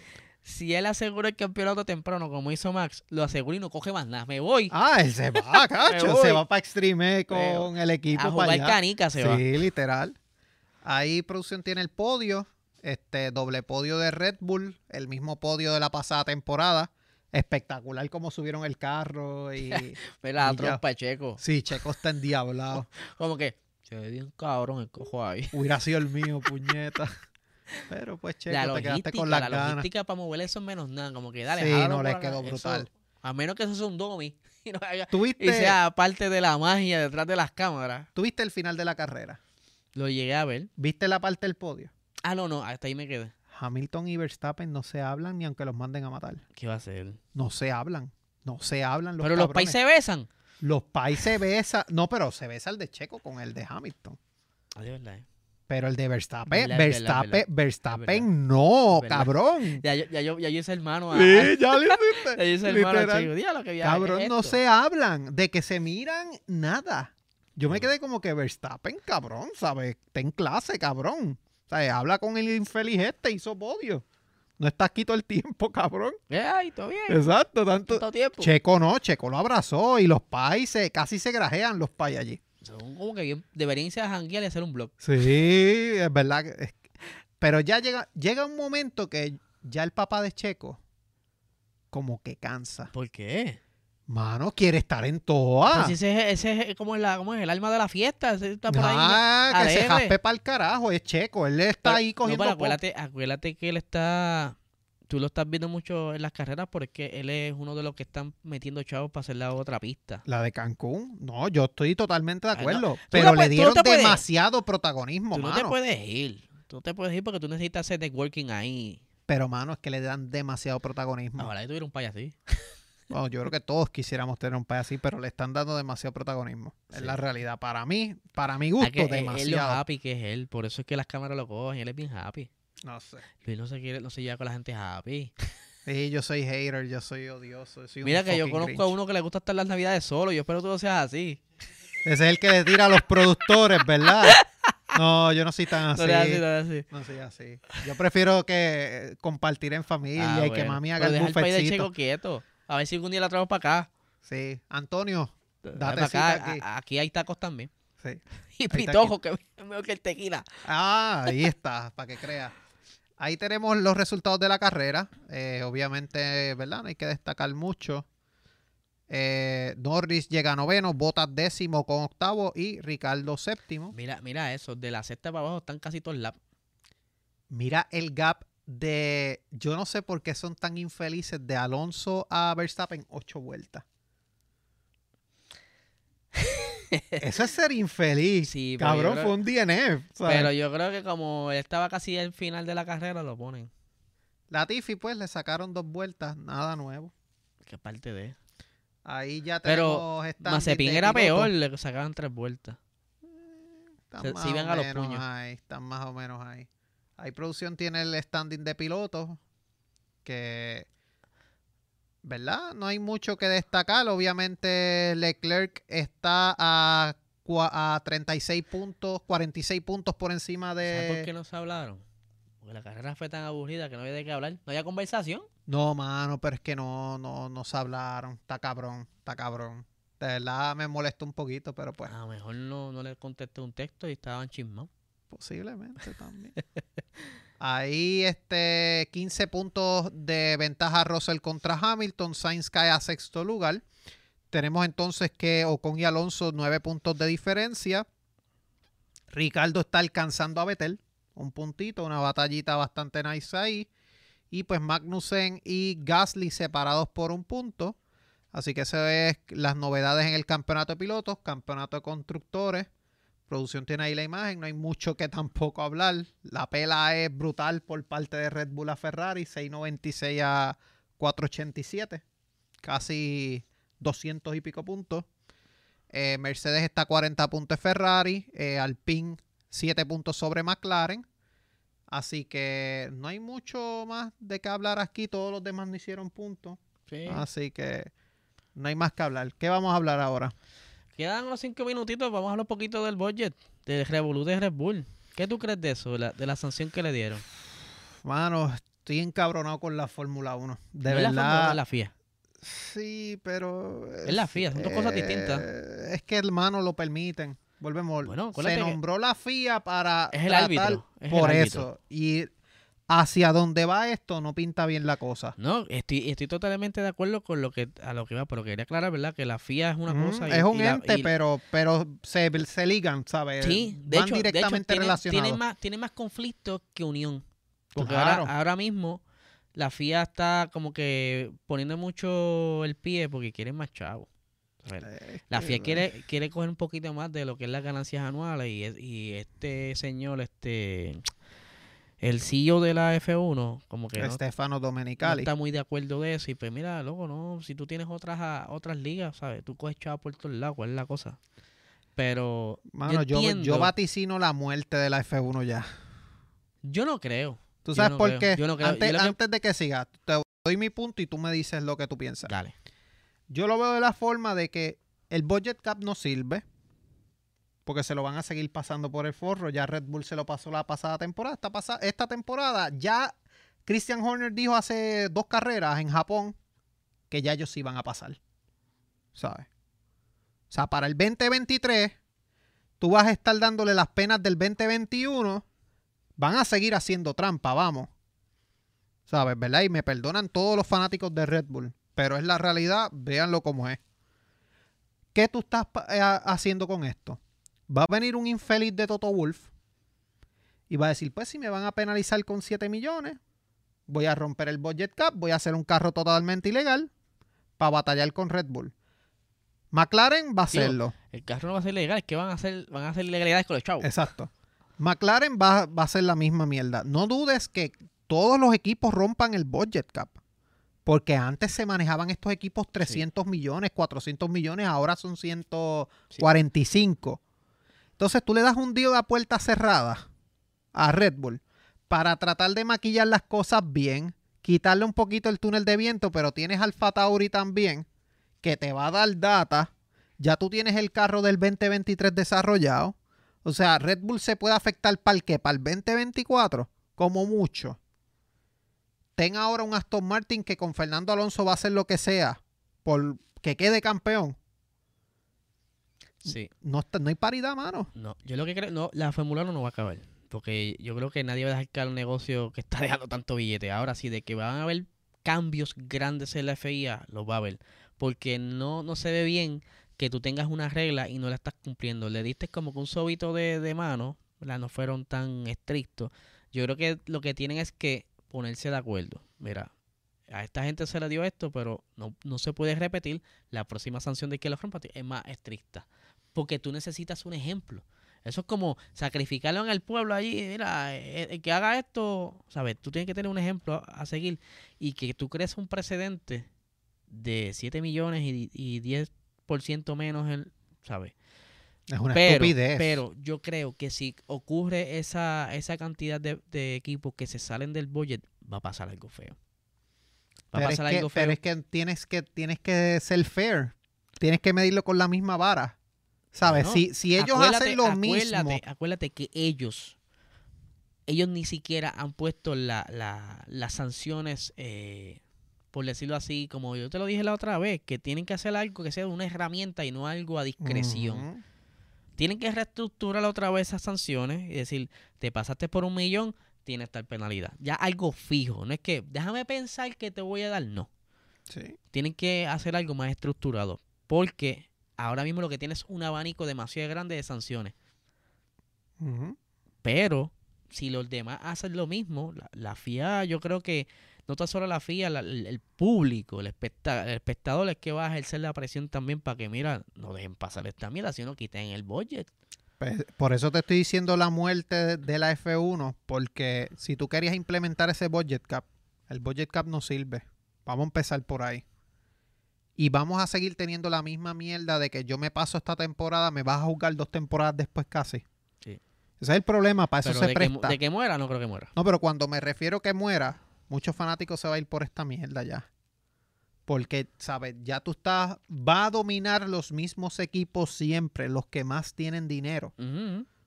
si él asegura el campeonato temprano, como hizo Max, lo asegura y no coge más nada. Me voy. Ah, él se va, cacho. se va para Extreme con el equipo a para jugar allá. canica se va. Sí, literal. Ahí producción tiene el podio, este doble podio de Red Bull, el mismo podio de la pasada temporada. Espectacular como subieron el carro y la Y ya. trompa Checo. sí, Checo está endiablado. Como que, se ve bien cabrón el cojo ahí. Hubiera sido el mío, puñeta. Pero pues Checo, la te quedaste con las la ganas. logística para mover eso es menos nada. Como que dale, Sí, no, les quedó Eso- brutal. a menos que eso sea un dummy. Y, no haya- ¿Tuviste, y sea parte de la magia detrás de las cámaras. ¿Tuviste el final de la carrera? Lo llegué a ver. ¿Viste la parte del podio? Ah, no, no, hasta ahí me quedé. Hamilton y Verstappen no se hablan ni aunque los manden a matar. ¿Qué va a hacer? No se hablan. No se hablan los Pero los países se besan. Los países se besan. No, pero se besa el de Checo con el de Hamilton. Ah, de verdad. eh. Pero el de Verstappen, Verstappen. Verstappen no, cabrón. Ya, yo- ya, yo, ya yo hice hermano a. Sí, ya Ya hiciste. yo hice hermano. Diablo, que Cabrón, es no se hablan. De que se miran, nada. Yo me quedé como que Verstappen, cabrón, ¿sabes? Está en clase, cabrón. O sea, habla con el infeliz este, hizo podio. No está aquí todo el tiempo, cabrón. Eh, Ay, todo bien. Exacto, tanto. Tanto tiempo. Checo no, Checo lo abrazó y los países casi se grajean los pais allí. Son como que bien. Deberían irse a janguear y hacer un blog. Sí, es verdad. que- es- pero ya llega, llega un momento que ya el papá de Checo como que cansa. ¿Por qué? Mano, quiere estar en Pero toa. si ese, ese es como, la, como es el alma de la fiesta. ese está por ahí. Ah, que se jaspe para el carajo, es Checo. Él está Pero- ahí no, cogiendo pero pop. acuérdate, acuérdate que él está. Tú lo estás viendo mucho en las carreras porque él es uno de los que están metiendo chavos para hacer la otra pista. La de Cancún. No, yo estoy totalmente de Ah, no. acuerdo. Pero no le no dieron demasiado protagonismo, Tú no te puedes ir. Tú no te puedes ir porque tú necesitas hacer networking ahí. Pero, mano, es que le dan demasiado protagonismo. Ojalá yo tuviera un país así. Bueno, yo creo que todos quisiéramos tener un país así, pero le están dando demasiado protagonismo. Es Sí. la realidad. Para mí, para mi Ah, gusto, que es- es lo demasiado. happy que es él. Por eso es que las cámaras lo cogen. Él es bien happy. No sé. Luis no se quiere, no se lleva con la gente happy. Sí, yo soy hater, yo soy odioso. soy un Mira que yo conozco a uno que le gusta estar las navidades solo. Yo espero que tú no seas así. Ese es el que le tira a los productores, ¿verdad? No, yo no soy tan así. No eres así, no eres así. No soy así. Yo prefiero que compartir en familia Ah, y que mami haga Pero el deja el país de buffetcito. Checo quieto. A ver si algún día la traemos para acá. Sí. Antonio, Date acá. aquí. A- aquí hay tacos también. sí. Y pitojo, que es mejor que el tequila. Ah, ahí está, para que crea. Ahí tenemos los resultados de la carrera. Eh, obviamente, ¿verdad? No hay que destacar mucho. Eh, Norris llega a noveno, Bottas décimo con octavo y Ricardo séptimo. Mira, mira eso. De la sexta para abajo están casi todos laps. Mira el gap de. Yo no sé por qué son tan infelices de Alonso a Verstappen, ocho vueltas. Eso es ser infeliz. Sí, pero Cabrón, creo- fue un DNF. ¿sabes? Pero yo creo que como él estaba casi al final de la carrera, lo ponen. Latifi, pues, le sacaron dos vueltas, nada nuevo. Que parte de. Ahí ya Pero tenemos standings Mazepin era peor, le sacaban tres vueltas. Están se- más iban o a los puños. ahí, están más o menos ahí. Ahí producción tiene el standing de pilotos que, ¿verdad? No hay mucho que destacar. Obviamente Leclerc está a, a 36 puntos, 46 puntos por encima ¿Sabes por qué de... no se hablaron? Porque la carrera fue tan aburrida que no había de qué hablar. No había conversación. No, mano, pero es que no, no, no se hablaron. Está cabrón, está cabrón. De verdad me molesta un poquito, pero pues A lo mejor no, no le contesté un texto y estaban chismados. Posiblemente también. Ahí, este, 15 puntos de ventaja Russell contra Hamilton. Sainz cae a sexto lugar. Tenemos entonces que Ocon y Alonso, 9 puntos de diferencia. Ricardo está alcanzando a Vettel. Un puntito, una batallita bastante nice ahí. Y pues Magnussen y Gasly separados por un punto. Así que se es las novedades en el campeonato de pilotos, campeonato de constructores. Producción tiene ahí la imagen, no hay mucho que tampoco hablar. La pela es brutal por parte de Red Bull a Ferrari, 6.96 a 4.87, casi 200 y pico puntos. Eh, Mercedes está a 40 puntos de Ferrari, eh, Alpine 7 puntos sobre McLaren. Así que no hay mucho más de qué hablar aquí, todos los demás no hicieron puntos. Sí. Así que no hay más que hablar. ¿Qué vamos a hablar ahora? Quedan unos cinco minutitos. Vamos a hablar un poquito del budget. Del Revolut de Red Bull. ¿Qué tú crees de eso? De la, de la sanción que le dieron. Mano, estoy encabronado con la Fórmula 1. De ¿No la verdad. es la FIA? Sí, pero. Es la FIA, son dos cosas distintas. eh, Es que hermano lo permiten. Volvemos. Bueno, se que- nombró la FIA para. Es el tratar árbitro, es el por árbitro. eso. Y hacia dónde va esto no pinta bien la cosa. No, estoy, estoy totalmente de acuerdo con lo que a lo que va, pero quería aclarar, ¿verdad? Que la FIA es una Mm, cosa. y- es un y la- ente, y- pero, pero se, se ligan, ¿sabes? Sí, de Van hecho, de hecho, directamente tiene, relacionados. tiene más, tiene más conflicto que unión. Porque Claro. ahora, ahora mismo la FIA está como que poniendo mucho el pie porque quieren más chavos. La FIA quiere, quiere coger un poquito más de lo que es las ganancias anuales y, y este señor, este el CEO de la F1, como que no, Stefano no Domenicali. está muy de acuerdo de eso. Y pues mira, loco, no, si tú tienes otras ah, otras ligas, ¿sabes? Tú coges chavo por todos lados, ¿cuál es la cosa? Pero Mano, yo, entiendo- yo vaticino la muerte de la F1 ya. yo no creo. ¿Tú Yo sabes no por creo, qué? yo no creo. Antes, Yo que- antes de que siga, te doy mi punto y tú me dices lo que tú piensas. Dale. Yo lo veo de la forma de que el budget cap no sirve porque se lo van a seguir pasando por el forro. Ya Red Bull se lo pasó la pasada temporada. Esta, pasa- esta temporada ya Christian Horner dijo hace dos carreras en Japón que ya ellos iban a pasar. ¿Sabes? O sea, para el 2023 tú vas a estar dándole las penas del 2021. Van a seguir haciendo trampa, vamos. ¿Sabes? ¿Verdad? Y me perdonan todos los fanáticos de Red Bull. Pero es la realidad, véanlo como es. ¿Qué tú estás eh, ha- haciendo con esto? Va a venir un infeliz de Toto Wolf y va a decir, pues si me van a penalizar con 7 millones, voy a romper el budget cap, voy a hacer un carro totalmente ilegal para batallar con Red Bull. McLaren va a hacerlo. El carro no va a ser legal, es que van a hacer, van a hacer ilegalidades con los chavos. Exacto. McLaren va, va a hacer la misma mierda. No dudes que todos los equipos rompan el budget cap. Porque antes se manejaban estos equipos 300 millones, 400 millones, ahora son 145. Entonces tú le das un dio de puerta cerrada a Red Bull para tratar de maquillar las cosas bien, quitarle un poquito el túnel de viento, pero tienes Alfa Tauri también, que te va a dar data. Ya tú tienes el carro del 2023 desarrollado. O sea, Red Bull se puede afectar para el qué? Para el 2024, como mucho. Ten ahora un Aston Martin que con Fernando Alonso va a hacer lo que sea por que quede campeón. Sí. No, está- no hay paridad, mano. No, yo lo que creo, no, la Fórmula 1 no va a acabar. Porque yo creo que nadie va a dejar caer un negocio que está dejando tanto billete. Ahora sí, de que van a haber cambios grandes en la FIA, los va a haber. Porque no, no se ve bien que tú tengas una regla y no la estás cumpliendo. Le diste como que un sobito de, de mano, ¿verdad? no fueron tan estrictos. Yo creo que lo que tienen es que ponerse de acuerdo. Mira, a esta gente se le dio esto, pero no, no se puede repetir. La próxima sanción de que lo rompa es más estricta. Porque tú necesitas un ejemplo. Eso es como sacrificarlo en el pueblo allí. Mira, eh, el que haga esto, ¿sabes? Tú tienes que tener un ejemplo a, a seguir y que tú crees un precedente de 7 millones y, y 10% menos, el, ¿sabes? Es una pero, estupidez. pero yo creo que si ocurre esa, esa cantidad de, de equipos que se salen del budget, va a pasar algo feo. Va Pero a pasar que- algo feo. pero es que tienes que tienes que ser fair. Tienes que medirlo con la misma vara. ¿Sabes? Si, si ellos hacen lo acuérdate, mismo. Acuérdate que ellos, ellos ni siquiera han puesto la, la- las sanciones, eh, por decirlo así, como yo te lo dije la otra vez, que tienen que hacer algo que sea una herramienta y no algo a discreción. Tienen que reestructurar otra vez esas sanciones y decir, te pasaste por un millón, tienes tal penalidad. Ya algo fijo, no es que déjame pensar que te voy a dar, no. Sí. Tienen que hacer algo más estructurado, porque ahora mismo lo que tienes es un abanico demasiado grande de sanciones. Pero si los demás hacen lo mismo, la, la FIA, yo creo que no tan solo la FIA, la- el, el público, el, especta- el espectador es que va a ejercer la presión también para que, mira, no dejen pasar esta mierda, sino quiten el budget. Pues, por eso te estoy diciendo la muerte de, de la F1, porque si tú querías implementar ese budget cap, el budget cap no sirve. Vamos a empezar por ahí. Y vamos a seguir teniendo la misma mierda de que yo me paso esta temporada, me vas a jugar dos temporadas después casi. Sí. Ese es el problema, para eso Pero se de que, presta. de que muera, no creo que muera. No, pero cuando me refiero que muera, muchos fanáticos se va a ir por esta mierda ya. Porque, ¿sabes? Ya tú estás, va a dominar los mismos equipos siempre, los que más tienen dinero.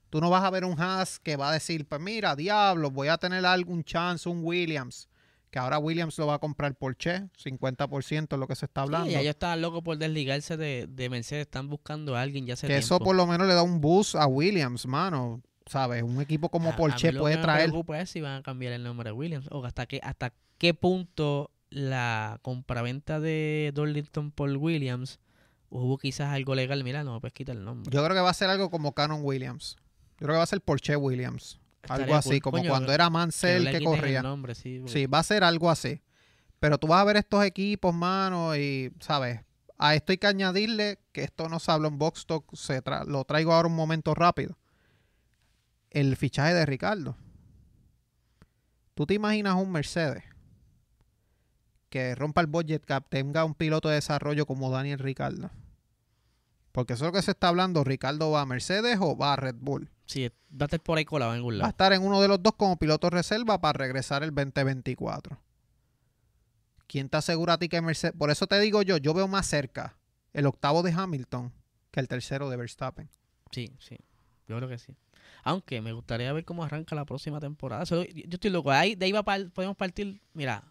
Tú no vas a ver un Haas que va a decir, pues mira, diablo, voy a tener algún chance, un Williams. Que ahora Williams lo va a comprar por Che, 50% es lo que se está hablando. Sí, ya ellos estaban locos por desligarse de, de Mercedes, están buscando a alguien ya hace que tiempo. eso por lo menos le da un boost a Williams, mano. ¿Sabes? Un equipo como A- a Porsche mí lo puede que traer. Me preocupa es si van a cambiar el nombre de Williams o hasta qué, hasta qué punto la compraventa de Darlington por Williams hubo quizás algo legal. Mira, no, pues quita el nombre. Yo creo que va a ser algo como Canon Williams. Yo creo que va a ser Porsche Williams. Algo así, cool. como Coño, cuando era Mansell que corría. nombre, sí, Sí, va a ser algo así. Pero tú vas a ver estos equipos, mano, y, ¿sabes? A esto hay que añadirle que esto no se habla en Box Talk, se tra- lo traigo ahora un momento rápido. El fichaje de Ricardo. ¿Tú te imaginas un Mercedes que rompa el budget cap, tenga un piloto de desarrollo como Daniel Ricardo? Porque eso es lo que se está hablando. ¿Ricardo va a Mercedes o va a Red Bull? Sí, estar por ahí colado en algún Va a lado. estar en uno de los dos como piloto reserva para regresar el 2024. ¿Quién te asegura a ti que Mercedes? Por eso te digo yo, yo veo más cerca el octavo de Hamilton que el tercero de Verstappen. Sí, sí. Yo creo que sí. Aunque me gustaría ver cómo arranca la próxima temporada. Yo estoy loco. Ahí, de ahí va par- podemos partir. Mira,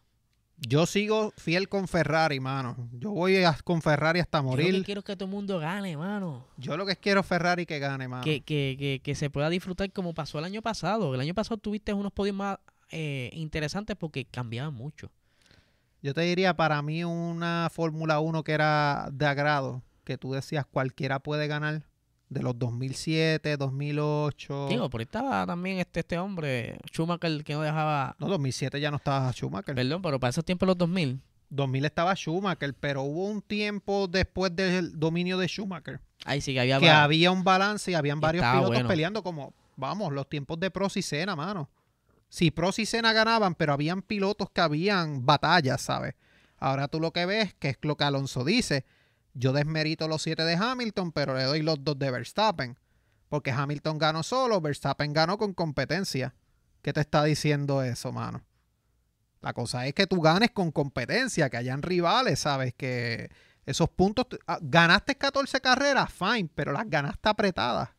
Yo sigo fiel con Ferrari, mano. Yo voy a- con Ferrari hasta yo lo morir. que quiero es que todo el mundo gane, mano. Yo lo que quiero es Ferrari que gane, mano. Que, que, que, que se pueda disfrutar como pasó el año pasado. El año pasado tuviste unos podios más eh, interesantes porque cambiaban mucho. Yo te diría para mí una Fórmula 1 que era de agrado, que tú decías cualquiera puede ganar, de los 2007, 2008. Digo, por ahí estaba también este, este hombre, Schumacher, que no dejaba... No, 2007 ya no estaba Schumacher. Perdón, pero para esos tiempos los 2000. 2000 estaba Schumacher, pero hubo un tiempo después del dominio de Schumacher Ahí sí que había... que había un balance y habían Y varios pilotos bueno. peleando como, vamos, los tiempos de Prost y Senna, mano. Si Prost y Senna ganaban, pero habían pilotos que habían batallas, ¿sabes? Ahora tú lo que ves, que es lo que Alonso dice, yo desmerito los siete de Hamilton, pero le doy los dos de Verstappen. Porque Hamilton ganó solo, Verstappen ganó con competencia. ¿Qué te está diciendo eso, mano? La cosa es que tú ganes con competencia, que hayan rivales, ¿sabes? Que esos puntos, ah, ganaste 14 carreras, fine, pero las ganaste apretadas.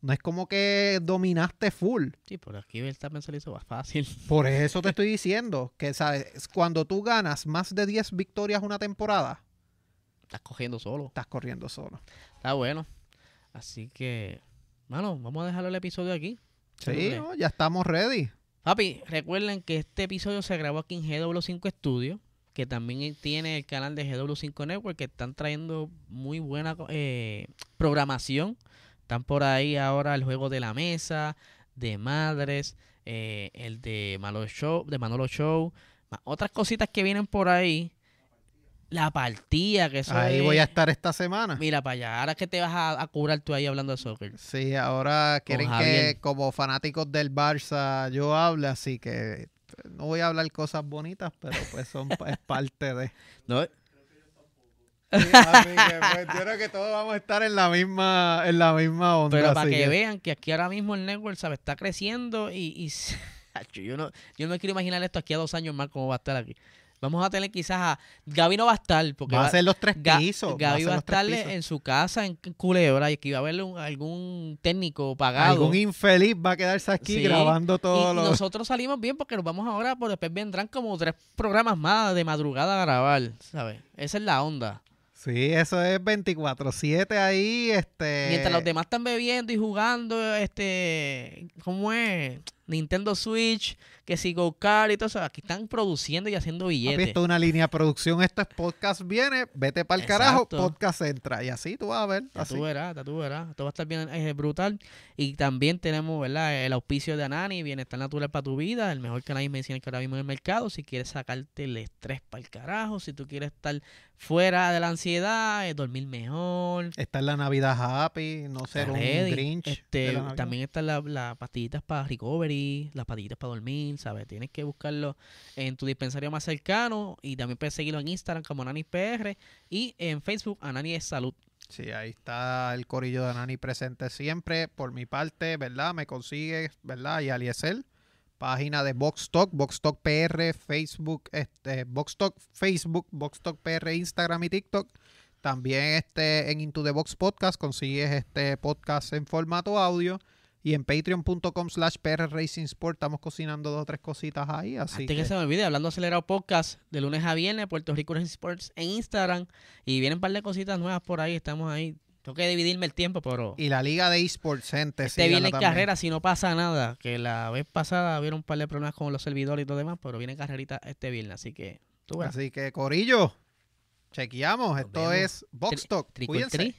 No es como que dominaste full. Sí, por aquí Verstappen se le hizo más fácil. Por eso te estoy diciendo que, ¿sabes? Cuando tú ganas más de 10 victorias una temporada, Estás cogiendo solo. estás corriendo solo. Está bueno. Así que, mano, vamos a dejarlo el episodio aquí. Sí, ya estamos ready. Papi, recuerden que este episodio se grabó aquí en GW5 Studio, que también tiene el canal de GW5 Network, que están trayendo muy buena eh, programación. Están por ahí ahora el juego de la mesa, de madres, eh, el de Manolo Show, de Manolo Show, otras cositas que vienen por ahí. La partida, que eso Ahí es- voy a estar esta semana. Mira para allá, ahora que te vas a, a curar tú ahí hablando de soccer. Sí, ahora quieren que como fanáticos del Barça yo hable, así que pues, no voy a hablar cosas bonitas, pero pues son es parte de... No, Sí, que, pues, yo creo que todos vamos a estar en la misma, en la misma onda. Pero para que, que- vean que aquí ahora mismo el network, ¿sabes? Está creciendo y, y yo no yo no me quiero imaginar esto aquí a dos años más cómo va a estar aquí. Vamos a tener quizás a... Gaby no va a estar porque va va- a ser los tres Ga- pisos. Gaby va a los tres estar pisos. en su casa en Culebra y aquí va a haber un- algún técnico pagado. Algún infeliz va a quedarse aquí Sí, grabando y, todos y los... nosotros salimos bien porque nos vamos ahora, por después vendrán como tres programas más de madrugada a grabar, ¿sabes? Esa es la onda. Sí, eso es 24-7 ahí, este... Mientras los demás están bebiendo y jugando, este, ¿cómo es? Nintendo Switch, que si Go Kart y todo eso, aquí están produciendo y haciendo billetes. esto es una línea de producción, esto es podcast viene, vete para el carajo, podcast entra. Y así tú vas a ver. Ya Así. tú verás, ya tú verás. Esto va a estar bien eh, brutal. Y también tenemos, ¿verdad? El auspicio de Anani, Bienestar Natural para tu vida, el mejor canal medicinal que ahora mismo en el mercado. Si quieres sacarte el estrés para el carajo, si tú quieres estar fuera de la ansiedad, eh, dormir mejor. Está en la Navidad Happy, no ser un. Grinch. de Este, la también están la- las pastillitas para recovery, las pastillitas para dormir, ¿sabes? Tienes que buscarlo en tu dispensario más cercano y también puedes seguirlo en Instagram como Ananis PR y en Facebook Ananis es Salud. Sí, ahí está el corillo de Nani presente siempre. Por mi parte, ¿verdad? Me consigues, ¿verdad? Y Aliesel. Página de Box Talk, Box Talk PR, Facebook, este, Box Talk Facebook, Box Talk PR, Instagram y TikTok. También este, en Into the Box Podcast consigues este podcast en formato audio. Y en patreon.com slash PR Racing Sport estamos cocinando dos o tres cositas ahí. Así Antes que que, se me olvide, hablando acelerado podcast de lunes a viernes, Puerto Rico Racing Sports en Instagram. Y vienen un par de cositas nuevas por ahí, estamos ahí. Tengo que dividirme el tiempo, pero y la Liga de Esports, gente. este viene en carrera si no pasa nada. Que la vez pasada hubieron un par de problemas con los servidores y todo demás, pero viene carrerita este viernes. Así que tú verás. Así que, Corillo, chequeamos. Esto vemos. es Box Tri- Talk. el Cuídense. tri.